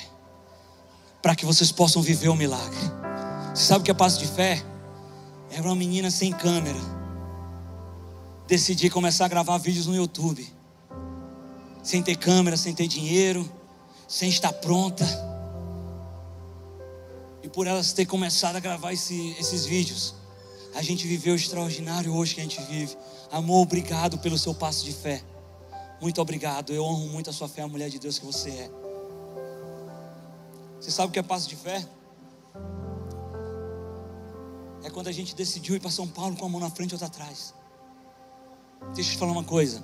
para que vocês possam viver o milagre. Você sabe o que é passo de fé? Era uma menina sem câmera. Decidi começar a gravar vídeos no YouTube, sem ter câmera, sem ter dinheiro, sem estar pronta. E por elas ter começado a gravar esse, esses vídeos, a gente viveu o extraordinário hoje que a gente vive. Amor, obrigado pelo seu passo de fé. Muito obrigado. Eu honro muito a sua fé, a mulher de Deus que você é. Você sabe o que é passo de fé? É quando a gente decidiu ir para São Paulo com a mão na frente e outra atrás. Deixa eu te falar uma coisa.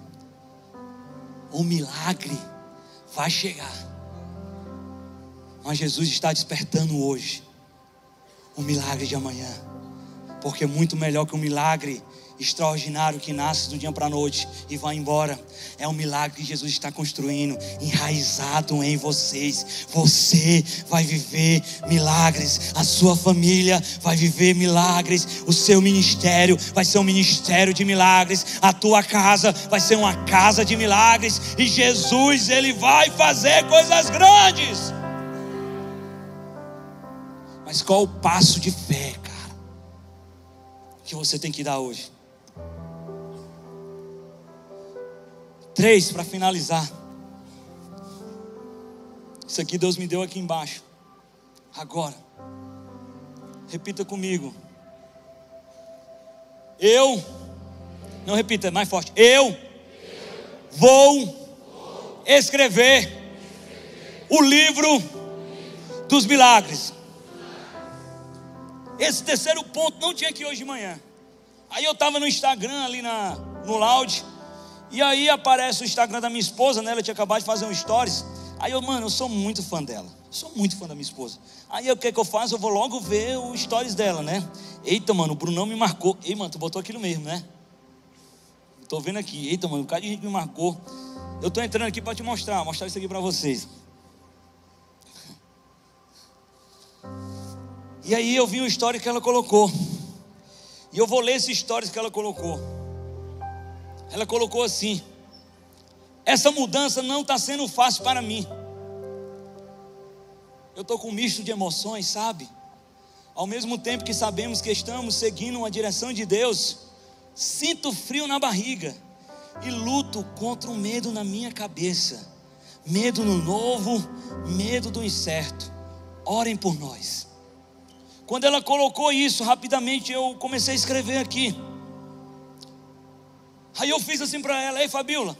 O milagre vai chegar. Mas Jesus está despertando hoje o milagre de amanhã. Porque é muito melhor que o milagre extraordinário que nasce do dia para a noite e vai embora. É um milagre que Jesus está construindo, enraizado em vocês. Você vai viver milagres, a sua família vai viver milagres, o seu ministério vai ser um ministério de milagres, a tua casa vai ser uma casa de milagres e Jesus ele vai fazer coisas grandes. Mas qual o passo de fé, cara, que você tem que dar hoje? Três para finalizar. Isso aqui Deus me deu aqui embaixo. Agora. Repita comigo. Eu. Não repita, é mais forte. Eu vou escrever o livro dos milagres. Esse terceiro ponto não tinha aqui hoje de manhã. Aí eu estava no Instagram ali na, no Loud. E aí aparece o Instagram da minha esposa, né? Ela tinha acabado de fazer um stories. Aí eu, mano, eu sou muito fã dela. sou muito fã da minha esposa. Aí o que, é que eu faço? Eu vou logo ver o stories dela, né? Eita, mano, o Brunão me marcou. Ei, mano, tu botou aquilo mesmo, né? Tô vendo aqui. Eita, mano, o cara de gente me marcou. Eu tô entrando aqui para te mostrar, mostrar isso aqui para vocês. E aí eu vi uma história que ela colocou. E eu vou ler esse stories que ela colocou. Ela colocou assim: Essa mudança não está sendo fácil para mim. Eu estou com um misto de emoções, sabe? Ao mesmo tempo que sabemos que estamos seguindo uma direção de Deus, sinto frio na barriga e luto contra o medo na minha cabeça. Medo no novo, medo do incerto. Orem por nós. Quando ela colocou isso, rapidamente eu comecei a escrever aqui. Aí eu fiz assim para ela: Ei, Fabiola,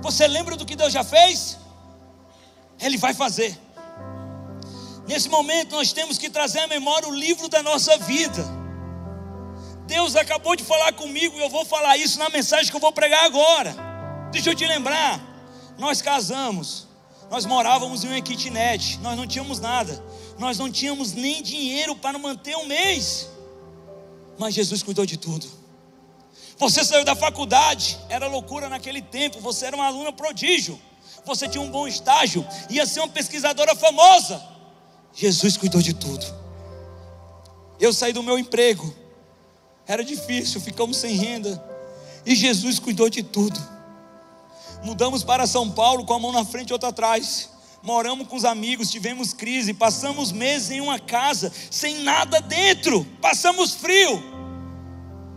você lembra do que Deus já fez? Ele vai fazer. Nesse momento nós temos que trazer à memória o livro da nossa vida. Deus acabou de falar comigo e eu vou falar isso na mensagem que eu vou pregar agora. Deixa eu te lembrar. Nós casamos, nós morávamos em uma kitnet, nós não tínhamos nada, nós não tínhamos nem dinheiro para manter um mês, mas Jesus cuidou de tudo. Você saiu da faculdade, era loucura naquele tempo, você era uma aluna prodígio, você tinha um bom estágio, ia ser uma pesquisadora famosa. Jesus cuidou de tudo. Eu saí do meu emprego, era difícil, ficamos sem renda, e Jesus cuidou de tudo. Mudamos para São Paulo com a mão na frente e outra atrás. Moramos com os amigos, tivemos crise, passamos meses em uma casa sem nada dentro, passamos frio.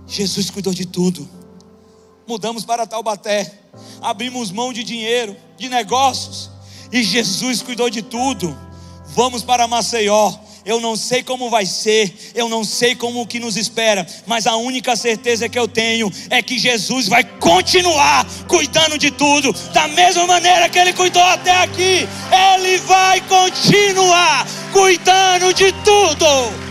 Jesus cuidou de tudo. Mudamos para Taubaté, abrimos mão de dinheiro, de negócios, e Jesus cuidou de tudo. Vamos para Maceió. Eu não sei como vai ser, eu não sei como o que nos espera, mas a única certeza que eu tenho é que Jesus vai continuar cuidando de tudo, da mesma maneira que ele cuidou até aqui, ele vai continuar cuidando de tudo.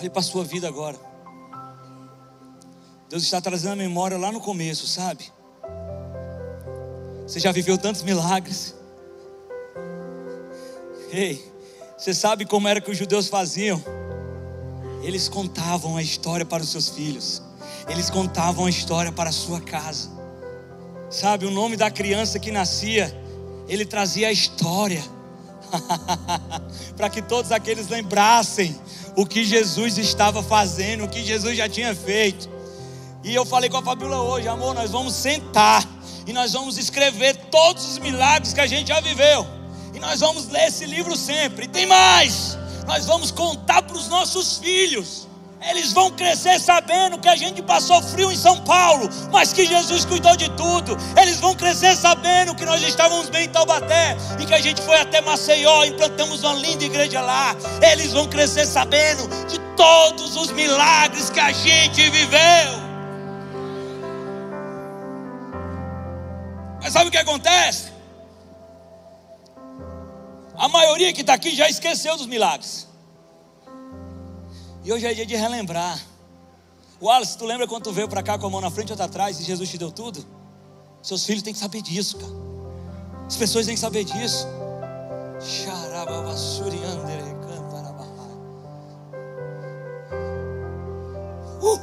Olhe para a sua vida agora. Deus está trazendo a memória lá no começo, sabe? Você já viveu tantos milagres. Ei, você sabe como era que os judeus faziam? Eles contavam a história para os seus filhos. Eles contavam a história para a sua casa. Sabe, o nome da criança que nascia, ele trazia a história. para que todos aqueles lembrassem o que Jesus estava fazendo, o que Jesus já tinha feito. E eu falei com a Fabíola hoje, amor, nós vamos sentar e nós vamos escrever todos os milagres que a gente já viveu. E nós vamos ler esse livro sempre. E tem mais, nós vamos contar para os nossos filhos. Eles vão crescer sabendo que a gente passou frio em São Paulo, mas que Jesus cuidou de tudo. Eles vão crescer sabendo que nós estávamos bem em Taubaté e que a gente foi até Maceió, implantamos uma linda igreja lá. Eles vão crescer sabendo de todos os milagres que a gente viveu. Mas sabe o que acontece? A maioria que está aqui já esqueceu dos milagres. Hoje é dia de relembrar. Wallace, tu lembra quando tu veio para cá com a mão na frente outra atrás e Jesus te deu tudo? Seus filhos têm que saber disso, cara. As pessoas têm que saber disso. Uh!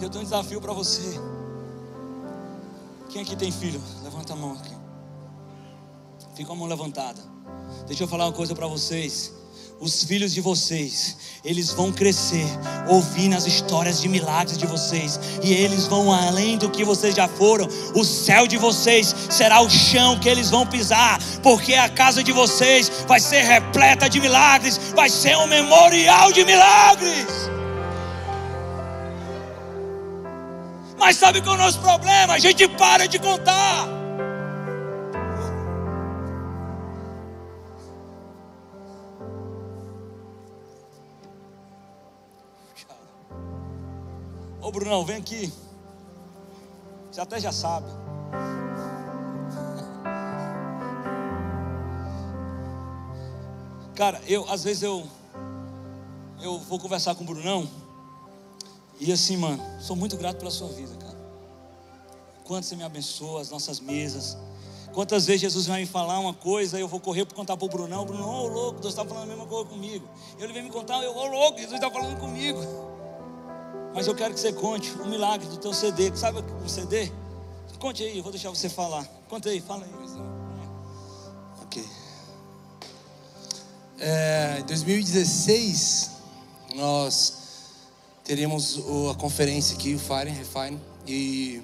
Eu tenho um desafio para você. Quem aqui tem filho? Levanta a mão aqui. Fica a mão levantada. Deixa eu falar uma coisa para vocês os filhos de vocês, eles vão crescer ouvindo as histórias de milagres de vocês, e eles vão além do que vocês já foram. O céu de vocês será o chão que eles vão pisar, porque a casa de vocês vai ser repleta de milagres, vai ser um memorial de milagres. Mas sabe qual é o nosso problema? A gente para de contar. Brunão, vem aqui. Você até já sabe. Cara, eu às vezes eu eu vou conversar com o Brunão e assim, mano, sou muito grato pela sua vida, cara. Quanto você me abençoa, as nossas mesas. Quantas vezes Jesus vai me falar uma coisa, eu vou correr para contar para o Brunão, Brunão, ô louco, Deus está falando a mesma coisa comigo. Ele vem me contar, eu, ô louco, Jesus está falando comigo. Mas eu quero que você conte o milagre do teu CD. Sabe o CD? Conte aí, eu vou deixar você falar. Conte aí, fala aí. Ok. É, em 2016, nós teríamos a conferência aqui, o Fire Refine. E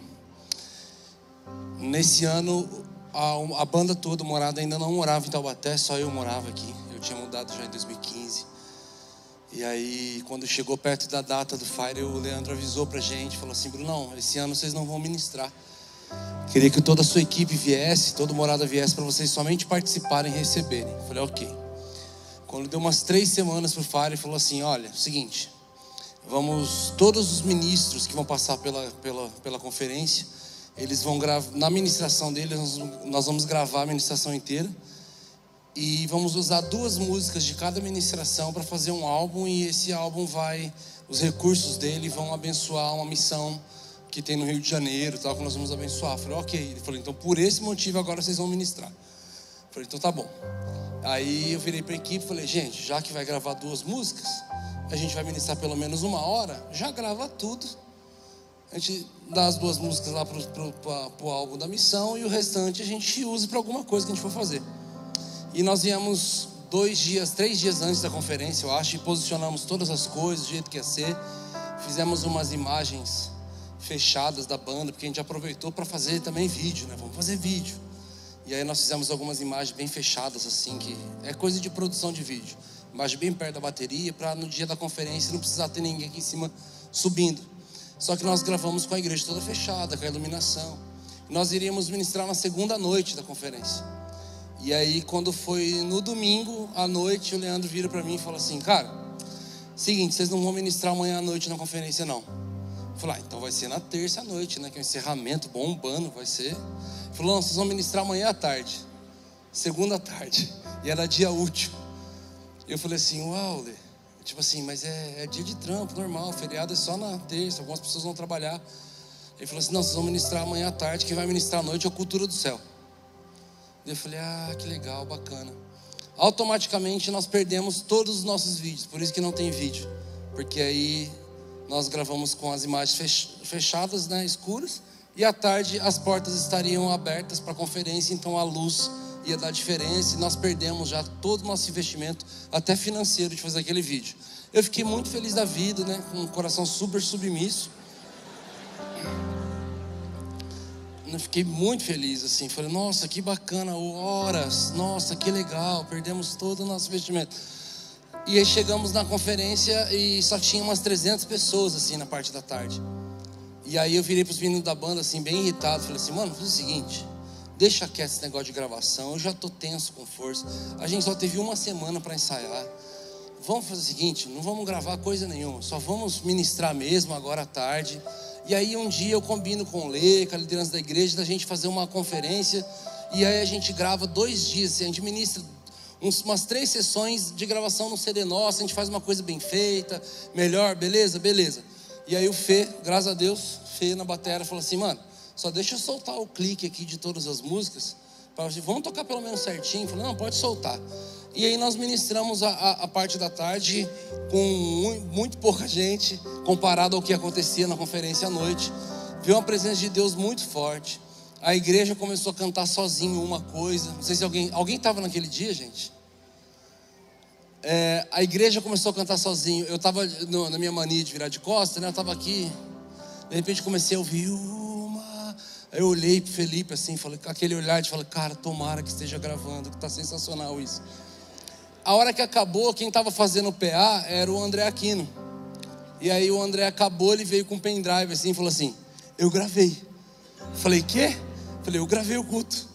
nesse ano, a, a banda toda morada ainda não morava em Taubaté, só eu morava aqui. Eu tinha mudado já em 2015. E aí, quando chegou perto da data do Fire, o Leandro avisou pra gente, falou assim, Bruno, esse ano vocês não vão ministrar. Queria que toda a sua equipe viesse, toda morada viesse para vocês somente participarem e receberem. Eu falei, ok. Quando deu umas três semanas pro Fire, falou assim, olha, seguinte, vamos, todos os ministros que vão passar pela, pela, pela conferência, eles vão gravar, na ministração deles, nós vamos gravar a ministração inteira e vamos usar duas músicas de cada ministração para fazer um álbum e esse álbum vai os recursos dele vão abençoar uma missão que tem no Rio de Janeiro, tal que nós vamos abençoar. Eu falei, ok. Ele falou, então por esse motivo agora vocês vão ministrar. Eu falei, então tá bom. Aí eu virei para a equipe e falei, gente, já que vai gravar duas músicas, a gente vai ministrar pelo menos uma hora, já grava tudo. A gente dá as duas músicas lá para o álbum da missão e o restante a gente usa para alguma coisa que a gente for fazer. E nós viemos dois dias, três dias antes da conferência, eu acho, e posicionamos todas as coisas do jeito que ia ser. Fizemos umas imagens fechadas da banda, porque a gente aproveitou para fazer também vídeo, né? Vamos fazer vídeo. E aí nós fizemos algumas imagens bem fechadas, assim, que é coisa de produção de vídeo. Imagem bem perto da bateria, para no dia da conferência não precisar ter ninguém aqui em cima subindo. Só que nós gravamos com a igreja toda fechada, com a iluminação. Nós iríamos ministrar na segunda noite da conferência. E aí, quando foi no domingo à noite, o Leandro vira para mim e fala assim: Cara, seguinte, vocês não vão ministrar amanhã à noite na conferência, não. Eu falei: ah, então vai ser na terça à noite, né? Que é o encerramento bombando, vai ser. Ele falou: Não, vocês vão ministrar amanhã à tarde, segunda tarde. E era dia útil. Eu falei assim, uau, Lê. Tipo assim, mas é, é, dia de trampo, normal, feriado é só na terça, algumas pessoas vão trabalhar. Ele falou assim, não, vocês vão ministrar amanhã à tarde, quem vai ministrar à noite é a cultura do céu. Eu falei, ah, que legal, bacana. Automaticamente nós perdemos todos os nossos vídeos, por isso que não tem vídeo. Porque aí nós gravamos com as imagens fechadas, né, escuras, e à tarde as portas estariam abertas para conferência, então a luz ia dar diferença e nós perdemos já todo o nosso investimento, até financeiro, de fazer aquele vídeo. Eu fiquei muito feliz da vida, né, com um coração super submisso. Eu fiquei muito feliz, assim. Falei, nossa, que bacana, horas, nossa, que legal, perdemos todo o nosso investimento. E aí chegamos na conferência e só tinha umas 300 pessoas, assim, na parte da tarde. E aí eu virei para os meninos da banda, assim, bem irritado. Falei assim, mano, faz o seguinte, deixa quieto esse negócio de gravação, eu já tô tenso com força. A gente só teve uma semana para ensaiar. Vamos fazer o seguinte, não vamos gravar coisa nenhuma, só vamos ministrar mesmo agora à tarde. E aí um dia eu combino com o Lê, com a liderança da igreja, da gente fazer uma conferência. E aí a gente grava dois dias, assim, a gente ministra uns, umas três sessões de gravação no CD nosso, a gente faz uma coisa bem feita, melhor, beleza? Beleza. E aí o Fê, graças a Deus, Fê na bateria falou assim, mano, só deixa eu soltar o clique aqui de todas as músicas. Pra, vamos tocar pelo menos certinho. Falei, não, pode soltar. E aí nós ministramos a, a, a parte da tarde com muito pouca gente, comparado ao que acontecia na conferência à noite. Viu uma presença de Deus muito forte. A igreja começou a cantar sozinho uma coisa. Não sei se alguém alguém estava naquele dia, gente. É, a igreja começou a cantar sozinho. Eu estava na minha mania de virar de costas, né? Eu estava aqui. De repente comecei a ouvir uma. Aí eu olhei para Felipe assim, falei, com aquele olhar de falar, cara, tomara que esteja gravando, que está sensacional isso. A hora que acabou, quem estava fazendo o PA era o André Aquino. E aí o André acabou, ele veio com um pendrive assim e falou assim: Eu gravei. Falei, quê? Falei, eu gravei o culto.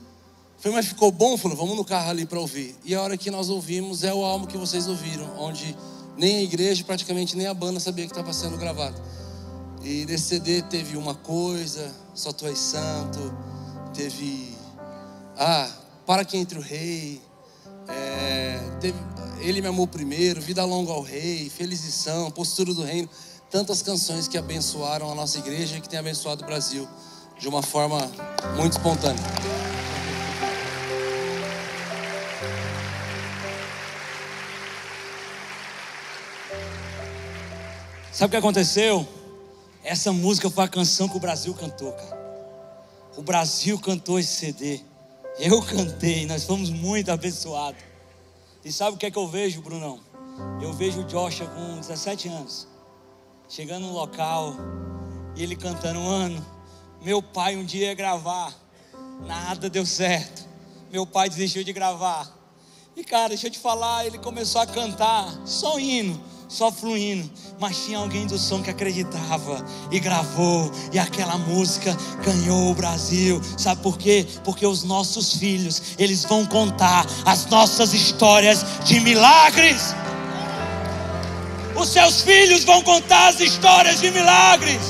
Falei, mas ficou bom? Falou, vamos no carro ali para ouvir. E a hora que nós ouvimos é o álbum que vocês ouviram, onde nem a igreja, praticamente nem a banda sabia que estava sendo gravado. E nesse CD teve uma coisa, Só Tu és Santo, teve Ah, Para que entre o Rei, é, teve, Ele me amou primeiro, Vida longa ao Rei, Felizição, Postura do Reino, tantas canções que abençoaram a nossa igreja e que tem abençoado o Brasil de uma forma muito espontânea. Sabe o que aconteceu? Essa música foi a canção que o Brasil cantou, cara. O Brasil cantou esse CD. Eu cantei, nós fomos muito abençoados. E sabe o que é que eu vejo, Brunão? Eu vejo o Joshua com 17 anos, chegando no local, e ele cantando um ano. Meu pai um dia ia gravar, nada deu certo. Meu pai desistiu de gravar. E cara, deixa eu te falar, ele começou a cantar, só hino só fluindo, mas tinha alguém do som que acreditava e gravou, e aquela música ganhou o Brasil. Sabe por quê? Porque os nossos filhos, eles vão contar as nossas histórias de milagres. Os seus filhos vão contar as histórias de milagres.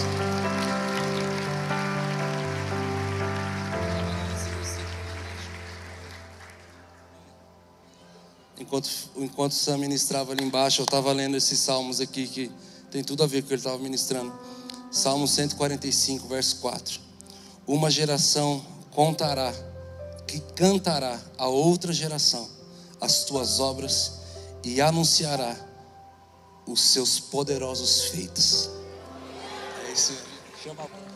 Enquanto, enquanto Sam ministrava ali embaixo, eu estava lendo esses salmos aqui que tem tudo a ver com o que ele estava ministrando. Salmo 145, verso 4. Uma geração contará, que cantará a outra geração as tuas obras e anunciará os seus poderosos feitos. É isso. Chama a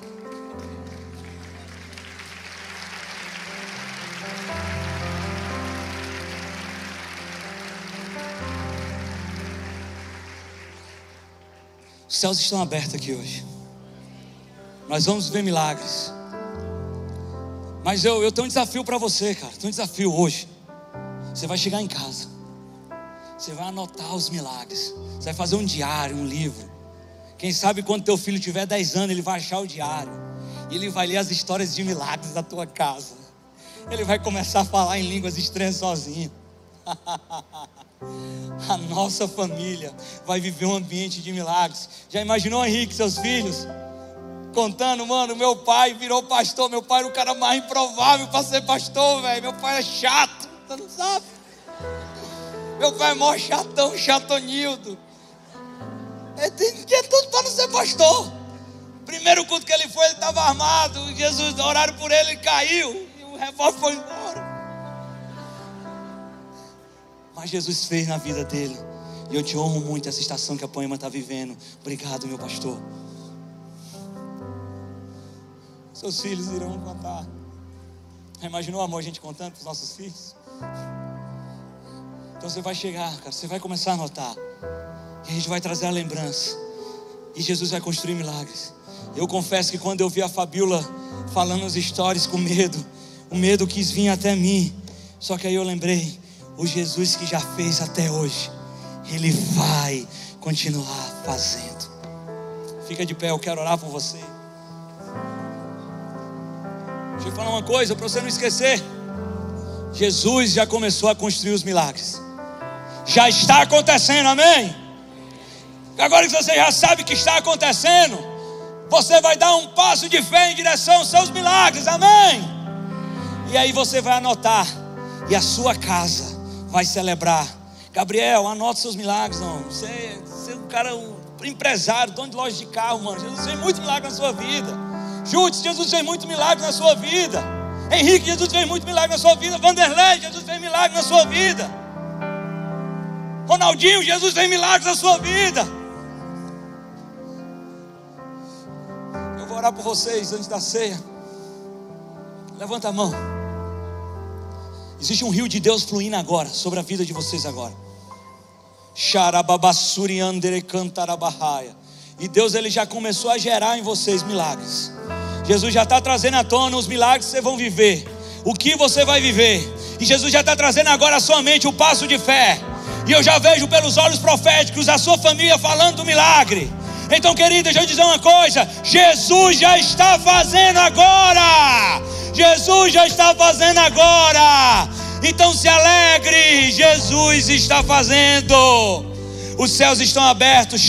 Os céus estão abertos aqui hoje. Nós vamos ver milagres. Mas eu, eu tenho um desafio para você, cara. Tenho um desafio hoje. Você vai chegar em casa. Você vai anotar os milagres. Você vai fazer um diário, um livro. Quem sabe quando teu filho tiver 10 anos, ele vai achar o diário. E ele vai ler as histórias de milagres da tua casa. Ele vai começar a falar em línguas estranhas sozinho. a nossa família vai viver um ambiente de milagres. Já imaginou, Henrique, seus filhos? Contando, mano, meu pai virou pastor. Meu pai era o cara mais improvável para ser pastor, velho. Meu pai é chato, você não sabe. Meu pai é mó chatão, chatonildo. Ele tinha tudo para não ser pastor. Primeiro culto que ele foi, ele estava armado. Jesus, oraram por ele, ele caiu. E o revólver foi embora. Mas Jesus fez na vida dele. E eu te honro muito essa estação que a Poema está vivendo. Obrigado, meu pastor. Seus filhos irão contar. Imaginou, amor, a gente contando para os nossos filhos? Então você vai chegar, cara, você vai começar a notar. E a gente vai trazer a lembrança. E Jesus vai construir milagres. Eu confesso que quando eu vi a Fabiola falando as histórias com medo, o medo quis vir até mim. Só que aí eu lembrei, o Jesus que já fez até hoje, ele vai continuar fazendo. Fica de pé, eu quero orar por você. Deixa eu falar uma coisa para você não esquecer. Jesus já começou a construir os milagres. Já está acontecendo, amém? Agora que você já sabe que está acontecendo, você vai dar um passo de fé em direção aos seus milagres, amém? E aí você vai anotar, e a sua casa vai celebrar. Gabriel, anota seus milagres, não. Você, você é um cara, um empresário, dono de loja de carro, mano. Jesus fez muito milagre na sua vida. Jutes, Jesus fez muito milagre na sua vida. Henrique, Jesus fez muito milagre na sua vida. Vanderlei, Jesus fez milagre na sua vida. Ronaldinho, Jesus fez milagres na sua vida. Eu vou orar por vocês antes da ceia. Levanta a mão. Existe um rio de Deus fluindo agora sobre a vida de vocês agora. Cantarabahaya. E Deus ele já começou a gerar em vocês milagres. Jesus já está trazendo à tona os milagres que vocês vão viver, o que você vai viver. E Jesus já está trazendo agora à sua mente o passo de fé. E eu já vejo pelos olhos proféticos a sua família falando do milagre. Então, querida, deixa eu dizer uma coisa: Jesus já está fazendo agora. Jesus já está fazendo agora. Então se alegre, Jesus está fazendo os céus estão abertos,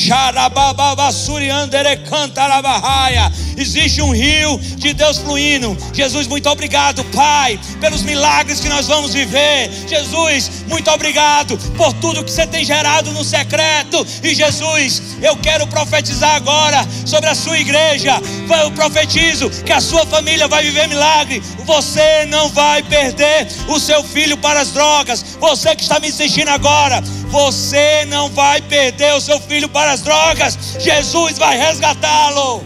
existe um rio de Deus fluindo. Jesus, muito obrigado, Pai, pelos milagres que nós vamos viver. Jesus, muito obrigado por tudo que você tem gerado no secreto. E Jesus, eu quero profetizar agora sobre a sua igreja. Eu profetizo que a sua família vai viver milagre. Você não vai perder o seu filho para as drogas. Você que está me assistindo agora, você não vai perder o seu filho para as drogas. Jesus vai resgatá-lo.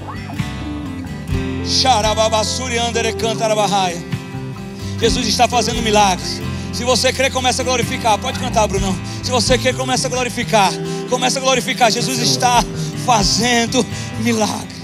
Jesus está fazendo milagres. Se você crê, começa a glorificar. Pode cantar, Brunão. Se você crê, começa a glorificar. Começa a glorificar. Jesus está fazendo milagres.